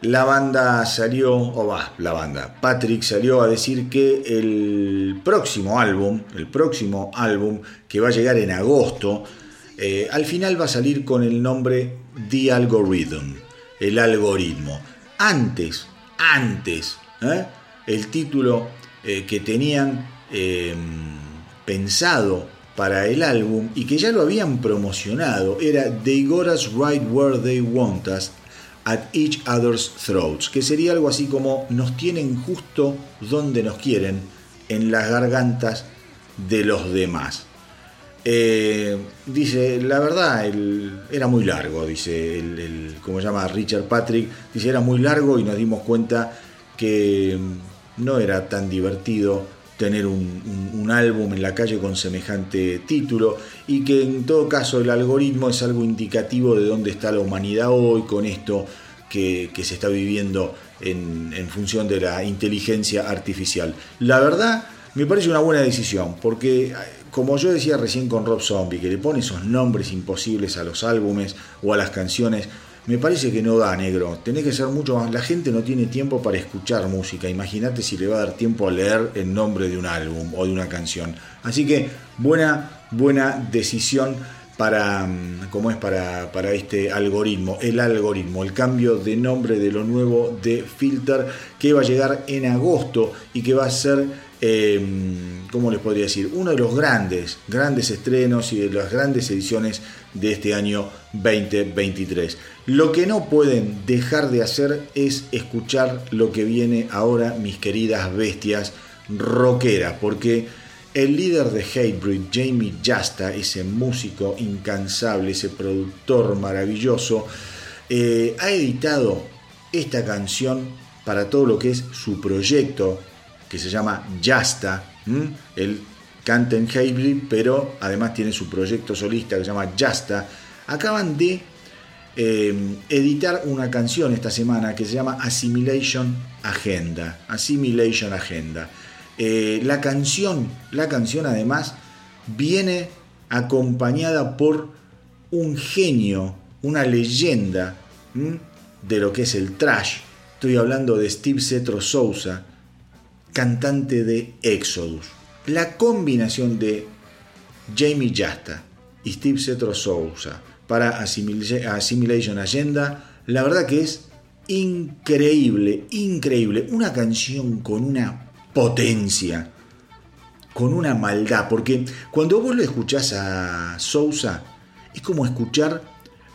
la banda salió, o va, la banda, Patrick salió a decir que el próximo álbum, el próximo álbum que va a llegar en agosto, eh, al final va a salir con el nombre The Algorithm, el algoritmo. Antes, antes, ¿eh? el título eh, que tenían eh, pensado para el álbum y que ya lo habían promocionado era They Got Us Right Where They Want Us at Each Other's Throats, que sería algo así como nos tienen justo donde nos quieren, en las gargantas de los demás. Eh, dice, la verdad, era muy largo, dice el, como llama Richard Patrick, dice, era muy largo y nos dimos cuenta que mm, no era tan divertido tener un, un- álbum en la calle con semejante título y que en todo caso el algoritmo es algo indicativo de dónde está la humanidad hoy con esto que, que se está viviendo en, en función de la inteligencia artificial. La verdad, me parece una buena decisión, porque eh, como yo decía recién con Rob Zombie, que le pone esos nombres imposibles a los álbumes o a las canciones, me parece que no da, negro. Tenés que ser mucho más. La gente no tiene tiempo para escuchar música. Imagínate si le va a dar tiempo a leer el nombre de un álbum o de una canción. Así que buena, buena decisión para, mm, como es para, para este algoritmo, el algoritmo, el cambio de nombre de lo nuevo de Filter que va a llegar en agosto y que va a ser, eh, ¿cómo les podría decir? Uno de los grandes, grandes estrenos y de las grandes ediciones de este año 2023. Lo que no pueden dejar de hacer es escuchar lo que viene ahora, mis queridas bestias rockeras, porque el líder de Hatebreed, Jamie Jasta, ese músico incansable, ese productor maravilloso, eh, ha editado esta canción para todo lo que es su proyecto, que se llama Jasta. Él canta en Hatebreed, pero además tiene su proyecto solista que se llama Jasta. Acaban de eh, editar una canción esta semana que se llama Assimilation Agenda. Assimilation Agenda. Eh, la canción, la canción además viene acompañada por un genio, una leyenda de lo que es el trash. Estoy hablando de Steve Cetro Souza, cantante de Exodus. La combinación de Jamie Jasta y Steve Cetro Souza para Assimil- Assimilation Agenda, la verdad que es increíble, increíble. Una canción con una potencia, con una maldad, porque cuando vos lo escuchás a Sousa, es como escuchar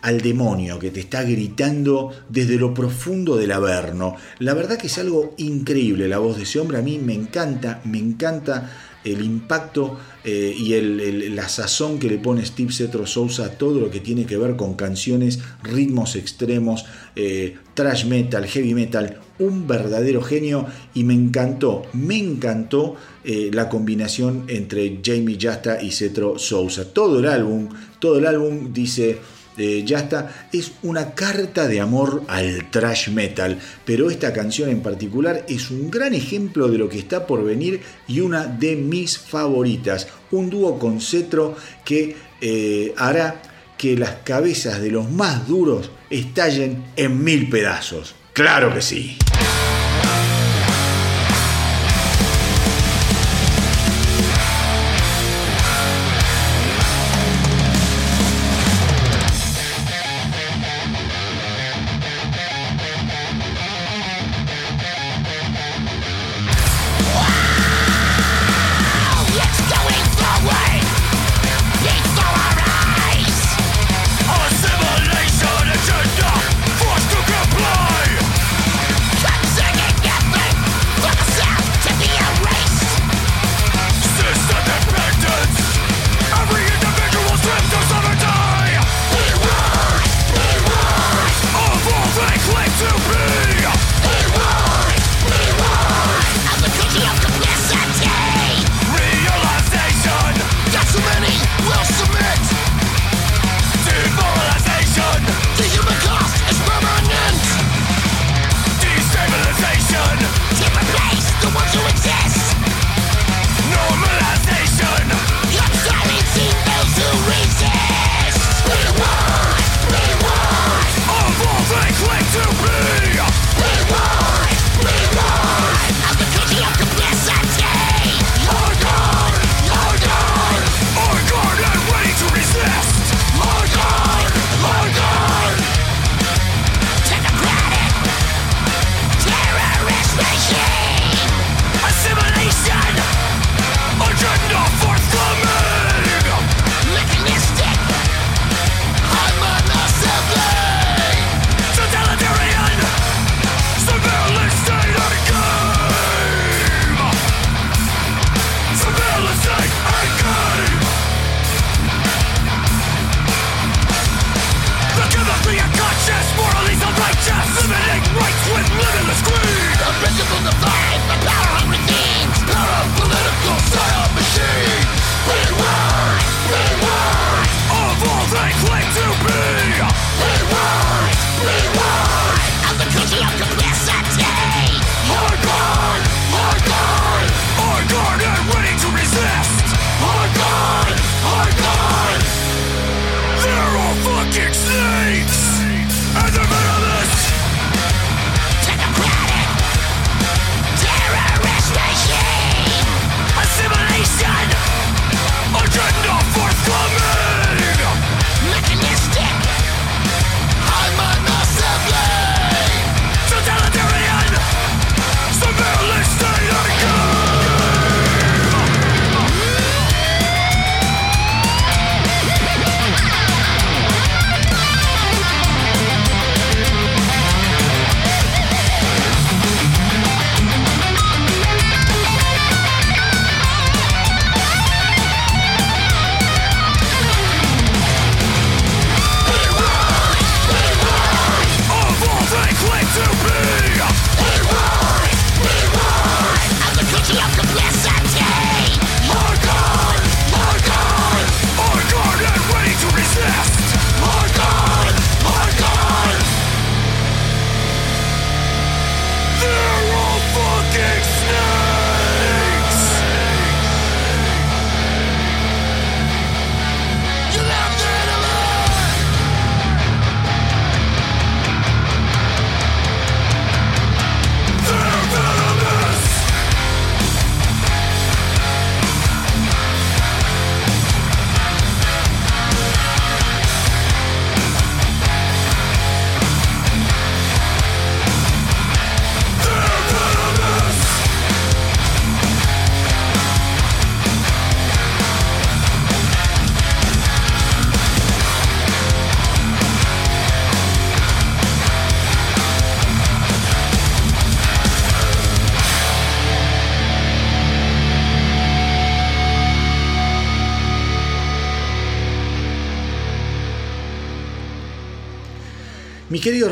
al demonio que te está gritando desde lo profundo del averno. La verdad que es algo increíble la voz de ese hombre, a mí me encanta, me encanta el impacto eh, y el- la sazón que le pone Steve Cetro Sousa a todo lo que tiene que ver con canciones, ritmos extremos, eh, trash metal, heavy metal, un verdadero genio y me encantó, me encantó eh, la combinación entre Jamie Jasta y Cetro Sousa. Todo el álbum, todo el álbum dice eh, Jasta es una carta de amor al trash metal, pero esta canción en particular es un gran ejemplo de lo que está por venir y una de mis favoritas, un dúo con Cetro que eh, hará que las cabezas de los más duros estallen en mil pedazos. Claro que sí.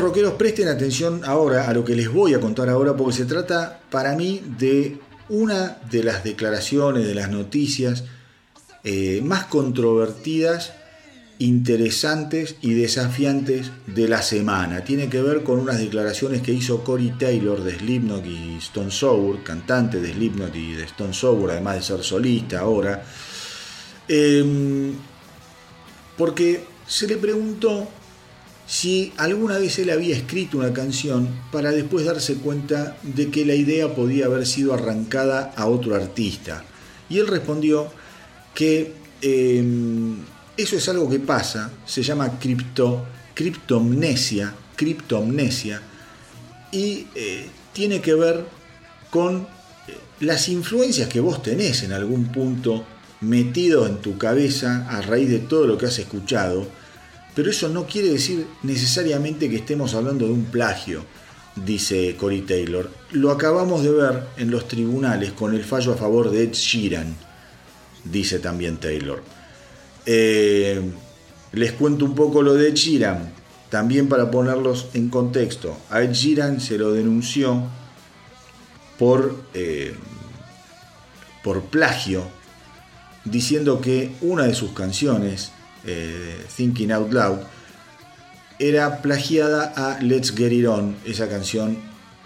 Rockeros, presten atención ahora a lo que les voy a contar ahora, porque se trata para mí de una de las declaraciones, de las noticias eh, más controvertidas, interesantes y desafiantes de la semana. Tiene que ver con unas declaraciones que hizo Corey Taylor de Slipknot y Stone Sour, cantante de Slipknot y de Stone Sour, además de ser solista ahora. Em, porque se le preguntó si alguna vez él había escrito una canción para después darse cuenta de que la idea podía haber sido arrancada a otro artista. Y él respondió que eh, eso es algo que pasa, se llama cripto, criptomnesia, criptomnesia, y eh, tiene que ver con eh, las influencias que vos tenés en algún punto metido en tu cabeza a raíz de todo lo que has escuchado, pero eso no quiere decir necesariamente que estemos hablando de un plagio, dice Cory Taylor. Lo acabamos de ver en los tribunales con el fallo a favor de Ed Sheeran, dice también Taylor. Eh, les cuento un poco lo de Ed Sheeran, también para ponerlos en contexto. A Ed Sheeran se lo denunció por, eh, por plagio, diciendo que una de sus canciones, eh, Thinking Out Loud, era plagiada a Let's Get It On, esa canción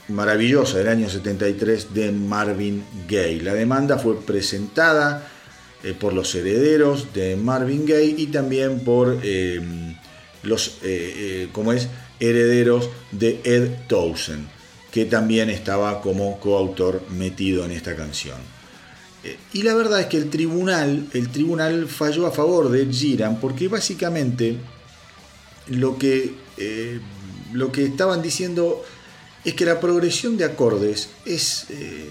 maravillosa del año 73 de Marvin Gaye. La demanda fue presentada eh, por los herederos de Marvin Gaye y también por eh, los es herederos de Ed Townsend, que también estaba como coautor metido en esta canción. Y la verdad es que el tribunal, el tribunal falló a favor de Sheeran porque básicamente lo que, eh, lo que estaban diciendo es que la progresión de acordes es, eh,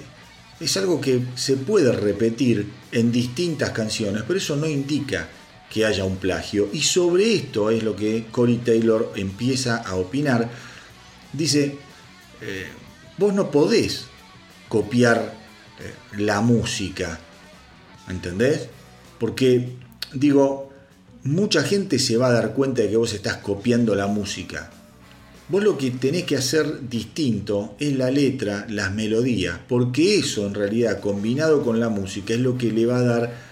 es algo que se puede repetir en distintas canciones, pero eso no indica que haya un plagio. Y sobre esto es lo que Corey Taylor empieza a opinar. Dice, eh, vos no podés copiar la música, ¿entendés? Porque, digo, mucha gente se va a dar cuenta de que vos estás copiando la música. vos lo que tenés que hacer distinto es la letra, las melodías, porque eso en realidad combinado con la música es lo que le va a dar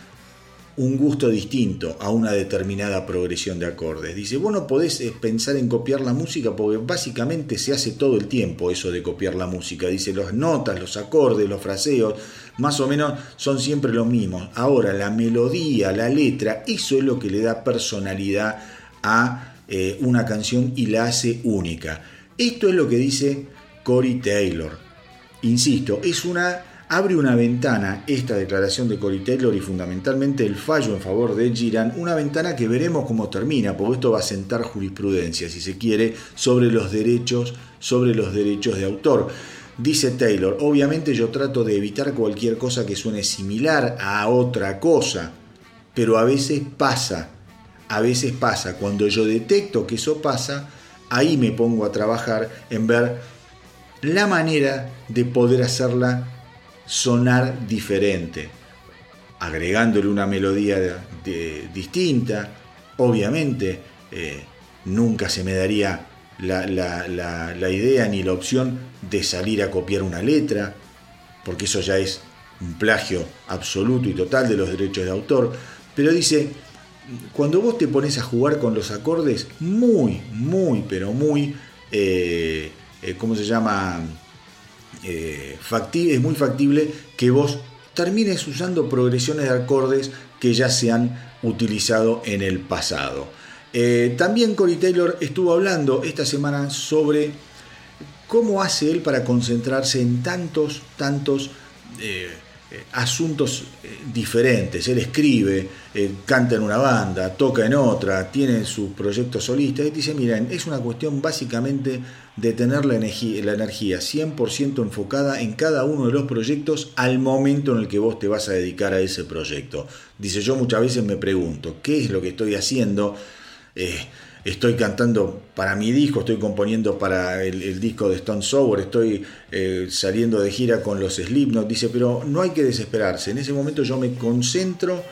un gusto distinto a una determinada progresión de acordes. Dice, vos no podés eh, pensar en copiar la música porque básicamente se hace todo el tiempo eso de copiar la música. Dice, las notas, los acordes, los fraseos, más o menos son siempre los mismos. Ahora, la melodía, la letra, eso es lo que le da personalidad a eh, una canción y la hace única. Esto es lo que dice Cory Taylor. Insisto, es una abre una ventana esta declaración de Cory Taylor y fundamentalmente el fallo en favor de Giran, una ventana que veremos cómo termina, porque esto va a sentar jurisprudencia, si se quiere, sobre los derechos, sobre los derechos de autor. Dice Taylor, obviamente yo trato de evitar cualquier cosa que suene similar a otra cosa, pero a veces pasa, a veces pasa, cuando yo detecto que eso pasa, ahí me pongo a trabajar en ver la manera de poder hacerla sonar diferente, agregándole una melodía distinta. Obviamente, eh, nunca se me daría la idea ni la opción de salir a copiar una letra, porque eso ya es un plagio absoluto y total de los derechos de autor. Pero dice, cuando vos te pones a jugar con los acordes, muy, muy, pero muy, eh, eh, ¿cómo se llama? Eh, es muy factible que vos termines usando progresiones de acordes que ya se han utilizado en el pasado. Eh, también Cory Taylor estuvo hablando esta semana sobre cómo hace él para concentrarse en tantos, tantos eh, asuntos diferentes. Él escribe, canta en una banda, toca en otra, tiene sus proyectos solistas. Y dice, miren, es una cuestión básicamente de tener la energía, la energía 100% enfocada en cada uno de los proyectos al momento en el que vos te vas a dedicar a ese proyecto. Dice, yo muchas veces me pregunto, ¿qué es lo que estoy haciendo? Eh, estoy cantando para mi disco, estoy componiendo para el, disco de Stone Sour, estoy eh, saliendo de gira con los Slipknot, dice, pero no hay que desesperarse, en ese momento yo me concentro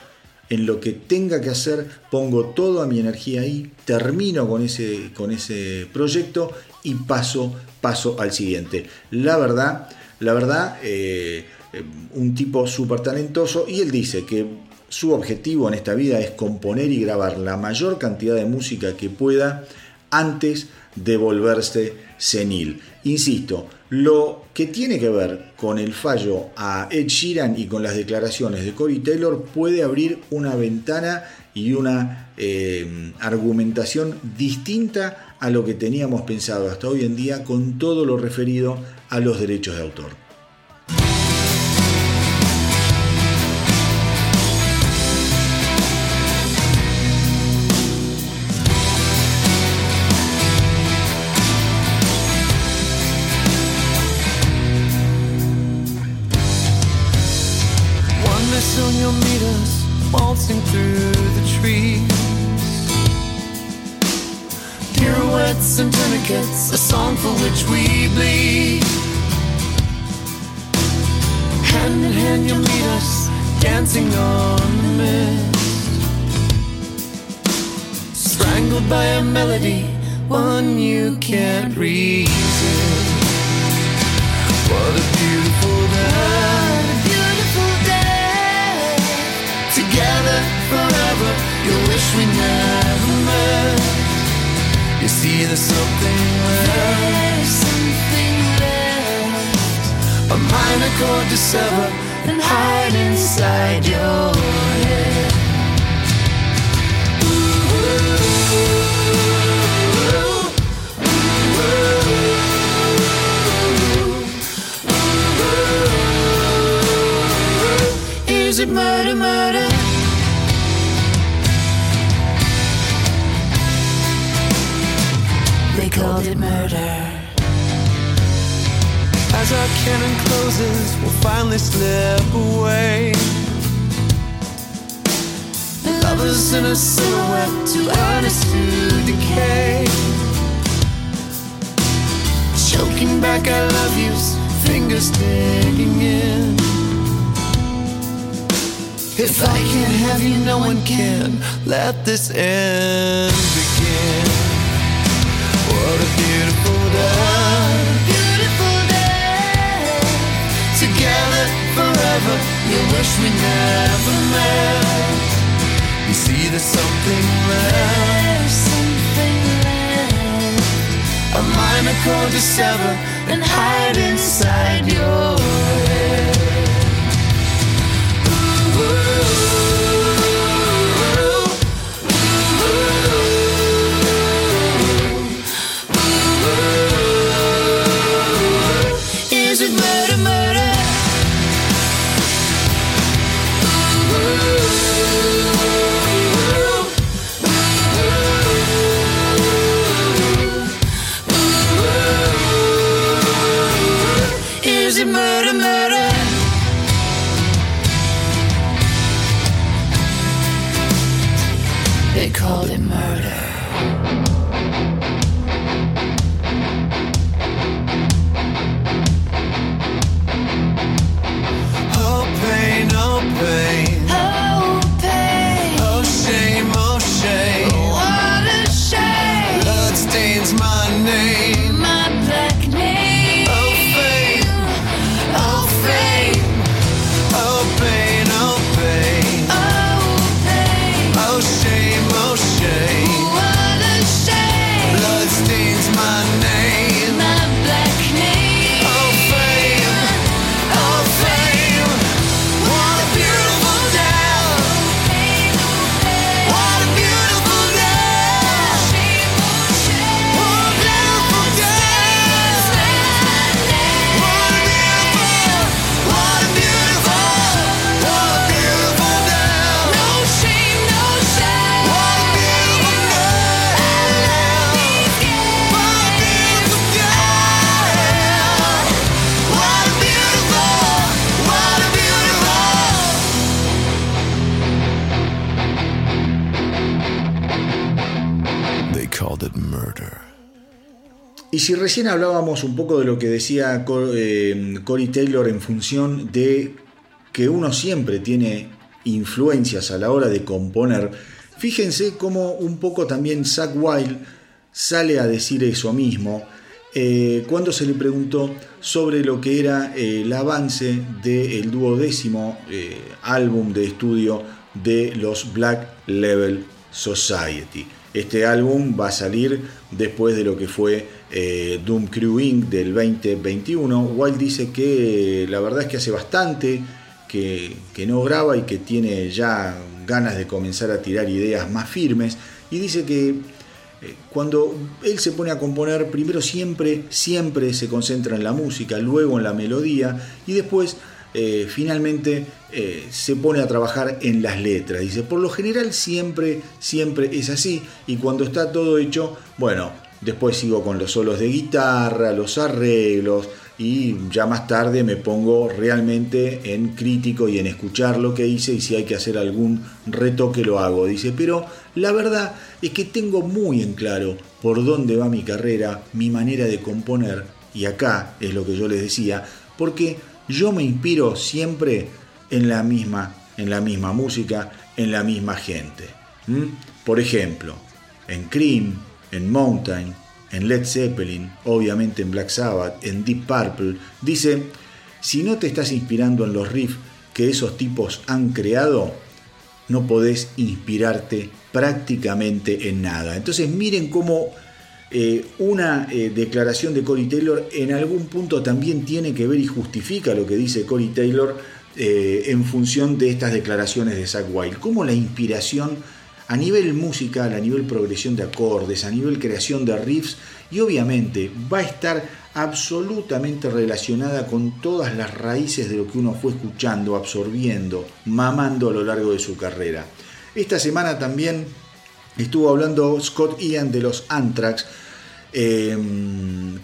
en lo que tenga que hacer, pongo toda mi energía ahí, termino con ese, con ese proyecto y paso, paso al siguiente. La verdad, la verdad, eh, eh, un tipo súper talentoso y él dice que su objetivo en esta vida es componer y grabar la mayor cantidad de música que pueda antes de volverse senil. Insisto, lo que tiene que ver con el fallo a Ed Sheeran y con las declaraciones de Cory Taylor puede abrir una ventana y una eh, argumentación distinta a lo que teníamos pensado hasta hoy en día con todo lo referido a los derechos de autor. colors in a silhouette too honest to decay. Choking back, I love yous, fingers digging in. If I can't have you, no one can. Let this end begin. What a beautiful day. Beautiful day. Together forever, you wish we never met something left. something left. A minor chord to sever and hide inside your si recién hablábamos un poco de lo que decía eh, Cory Taylor en función de que uno siempre tiene influencias a la hora de componer, fíjense cómo un poco también Zack Wild sale a decir eso mismo eh, cuando se le preguntó sobre lo que era eh, el avance del duodécimo álbum de estudio de los Black Level Society. Este álbum va a salir después de lo que fue eh, Doom Crew Inc. del 2021. Wild dice que la verdad es que hace bastante que, no graba y que tiene ya ganas de comenzar a tirar ideas más firmes. Y dice que eh, cuando él se pone a componer, primero siempre, siempre se concentra en la música, luego en la melodía y después eh, finalmente se pone a trabajar en las letras. Dice, por lo general siempre, siempre es así y cuando está todo hecho, bueno, después sigo con los solos de guitarra, los arreglos y ya más tarde me pongo realmente en crítico y en escuchar lo que hice y si hay que hacer algún retoque lo hago. Dice, pero la verdad es que tengo muy en claro por dónde va mi carrera, mi manera de componer y acá es lo que yo les decía, porque yo me inspiro siempre en la misma, en la misma música, en la misma gente. Por ejemplo, en Cream, en Mountain, en Led Zeppelin, obviamente en Black Sabbath, en Deep Purple, dice, si no te estás inspirando en los riffs que esos tipos han creado, no podés inspirarte prácticamente en nada. Entonces miren cómo eh, una eh, declaración de Cory Taylor en algún punto también tiene que ver y justifica lo que dice Cory Taylor eh, en función de estas declaraciones de Zack Wild. Cómo la inspiración a nivel musical, a nivel progresión de acordes, a nivel creación de riffs y obviamente va a estar absolutamente relacionada con todas las raíces de lo que uno fue escuchando, absorbiendo, mamando a lo largo de su carrera. Esta semana también estuvo hablando Scott Ian de los Anthrax, eh,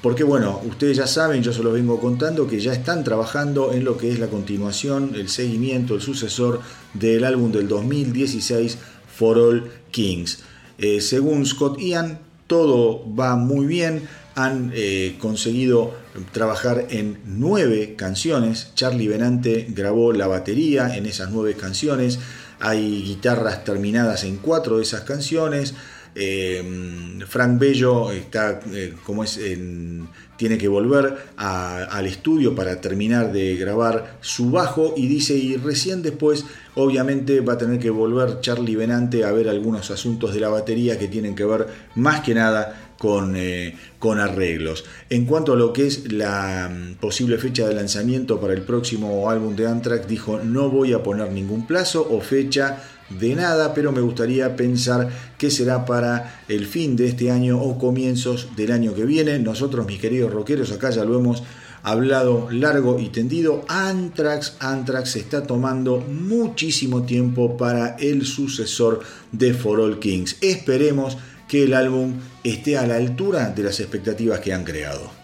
porque bueno, ustedes ya saben, yo se los vengo contando que ya están trabajando en lo que es la continuación, el seguimiento, el sucesor del álbum del 2016 For All Kings. Eh, según Scott Ian, todo va muy bien. Han eh, conseguido trabajar en nueve canciones. Charlie Benante grabó la batería en esas nueve canciones. Hay guitarras terminadas en cuatro de esas canciones. Eh, Frank Bello está, eh, como es, en- tiene que volver al estudio para terminar de grabar su bajo y dice, y recién después, obviamente, va a tener que volver Charlie Benante a ver algunos asuntos de la batería que tienen que ver más que nada con, eh, con arreglos. En cuanto a lo que es la mm, posible fecha de lanzamiento para el próximo álbum de Anthrax, dijo no voy a poner ningún plazo o fecha de nada, pero me gustaría pensar que será para el fin de este año o comienzos del año que viene. Nosotros, mis queridos rockeros, acá ya lo hemos hablado largo y tendido. Anthrax, Anthrax está tomando muchísimo tiempo para el sucesor de For All Kings. Esperemos que el álbum esté a la altura de las expectativas que han creado.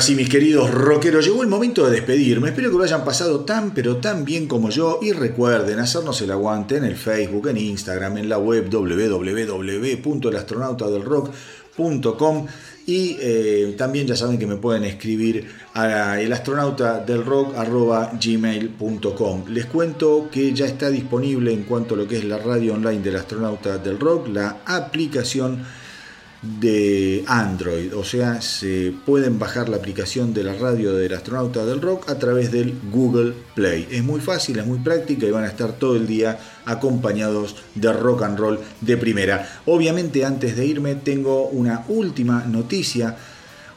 Ahora sí, mis queridos rockeros, llegó el momento de despedirme. Espero que lo hayan pasado tan pero tan bien como yo. Y recuerden hacernos el aguante en el Facebook, en Instagram, en la web www.elastronautadelrock.com. Y eh, también ya saben que me pueden escribir a elastronautadelrock.gmail.com. Les cuento que ya está disponible en cuanto a lo que es la radio online del astronauta del rock, la aplicación de Android, o sea, se pueden bajar la aplicación de la radio del astronauta del rock a través del Google Play. Es muy fácil, es muy práctica y van a estar todo el día acompañados de rock and roll de primera. Obviamente antes de irme tengo una última noticia,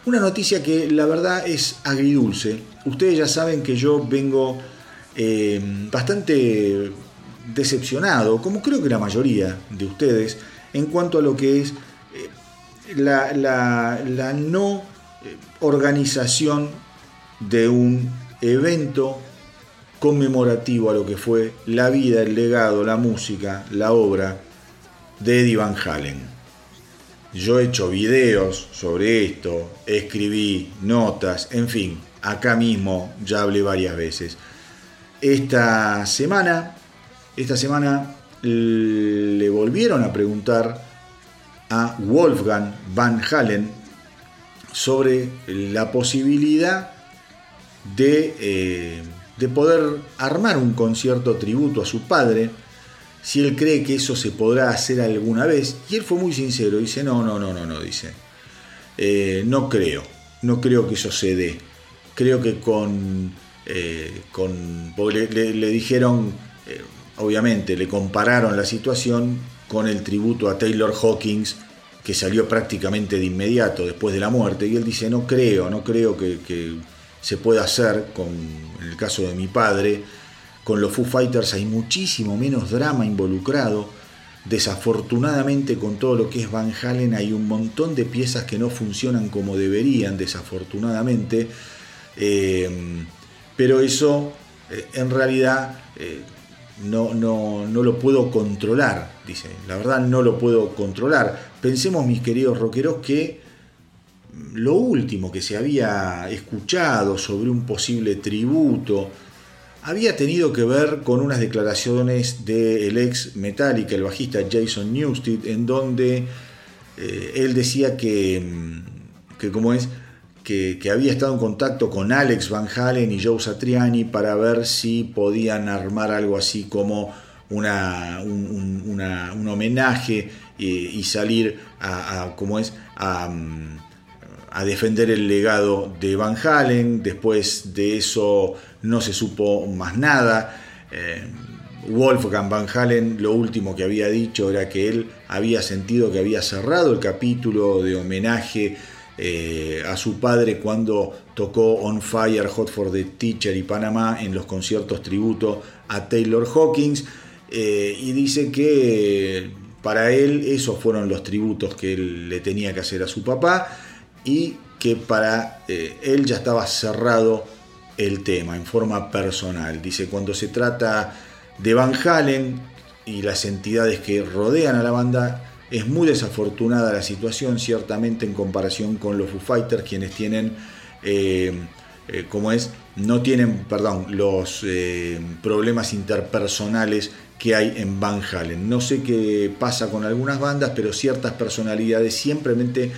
una noticia que la verdad es agridulce. Ustedes ya saben que yo vengo eh, bastante decepcionado, como creo que la mayoría de ustedes, en cuanto a lo que es la, no eh, organización de un evento conmemorativo a lo que fue la vida, el legado, la música, la obra de Eddie Van Halen. Yo he hecho videos sobre esto, escribí notas, en fin, acá mismo ya hablé varias veces. Esta semana, esta semana le volvieron a preguntar a Wolfgang Van Halen sobre la posibilidad de, eh, de poder armar un concierto tributo a su padre, si él cree que eso se podrá hacer alguna vez. Y él fue muy sincero, dice, no, no, no, no, no, dice, "Eh, no creo, no creo que eso se dé. Creo que con, eh, con le, dijeron, obviamente, le compararon la situación con el tributo a Taylor Hawkins, que salió prácticamente de inmediato después de la muerte, y él dice, no creo, no creo que, se pueda hacer, con, el caso de mi padre, con los Foo Fighters hay muchísimo menos drama involucrado, desafortunadamente con todo lo que es Van Halen hay un montón de piezas que no funcionan como deberían, desafortunadamente, Eh, pero eso eh, en realidad eh, no, no, no lo puedo controlar, dice. La verdad no lo puedo controlar. Pensemos, mis queridos rockeros, que lo último que se había escuchado sobre un posible tributo había tenido que ver con unas declaraciones del ex Metallica, el bajista Jason Newsted, en donde eh, él decía que, mm, que como es, que, que había estado en contacto con Alex Van Halen y Joe Satriani para ver si podían armar algo así como una, un, un- homenaje eh, y salir a, como es, a, mm, a defender el legado de Van Halen. Después de eso no se supo más nada. Eh, Wolfgang Van Halen lo último que había dicho era que él había sentido que había cerrado el capítulo de homenaje eh, a su padre cuando tocó On Fire, Hot for the Teacher y Panamá en los conciertos tributo a Taylor Hawkins. Eh, y dice que para él esos fueron los tributos que él le tenía que hacer a su papá y que para eh, él ya estaba cerrado el tema en forma personal. Dice, cuando se trata de Van Halen y las entidades que rodean a la banda, es muy desafortunada la situación, ciertamente en comparación con los Foo Fighters, quienes tienen, eh, como es, no tienen, perdón, los eh, problemas interpersonales que hay en Van Halen. No sé qué pasa con algunas bandas, pero ciertas personalidades simplemente,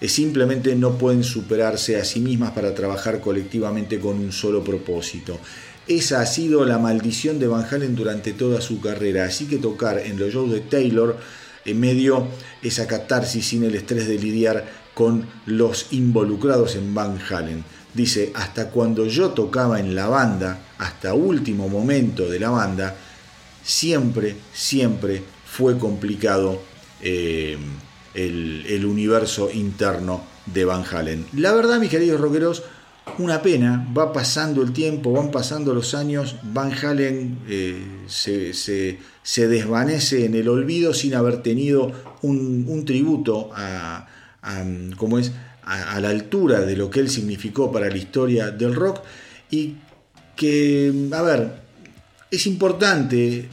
eh, simplemente no pueden superarse a sí mismas para trabajar colectivamente con un solo propósito. Esa ha sido la maldición de Van Halen durante toda su carrera, así que tocar en los shows de Taylor en medio esa catarsis sin el estrés de lidiar con los involucrados en Van Halen. Dice, hasta cuando yo tocaba en la banda, hasta último momento de la banda, siempre, siempre fue complicado eh, el, el universo interno de Van Halen. La verdad, mis queridos rockeros, una pena, va pasando el tiempo, van pasando los años, Van Halen eh, se, se- se desvanece en el olvido sin haber tenido un, un tributo a, a- ¿cómo es? A, la altura de lo que él significó para la historia del rock y que, a ver, es importante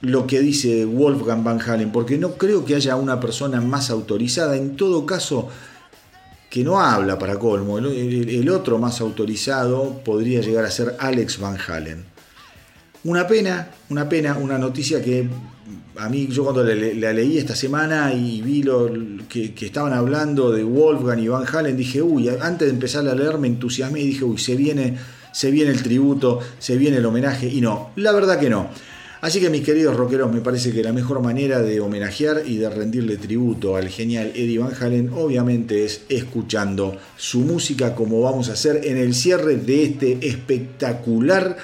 lo que dice Wolfgang Van Halen, porque no creo que haya una persona más autorizada, en todo caso, que no habla para colmo. El otro más autorizado podría llegar a ser Alex Van Halen. Una pena, una pena, una noticia que a mí yo cuando la, leí esta semana y vi lo, que, que estaban hablando de Wolfgang y Van Halen, dije, uy, antes de empezar a leer me entusiasmé y dije, uy, se viene, se viene el tributo, se viene el homenaje, y no, la verdad que no. Así que mis queridos rockeros, me parece que la mejor manera de homenajear y de rendirle tributo al genial Eddie Van Halen, obviamente es escuchando su música como vamos a hacer en el cierre de este espectacular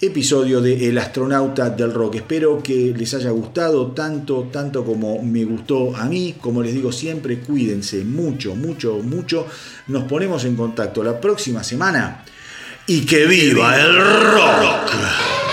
episodio de El astronauta del rock. Espero que les haya gustado tanto, tanto como me gustó a mí. Como les digo siempre, cuídense mucho, mucho, mucho. Nos ponemos en contacto la próxima semana. Y que viva el rock.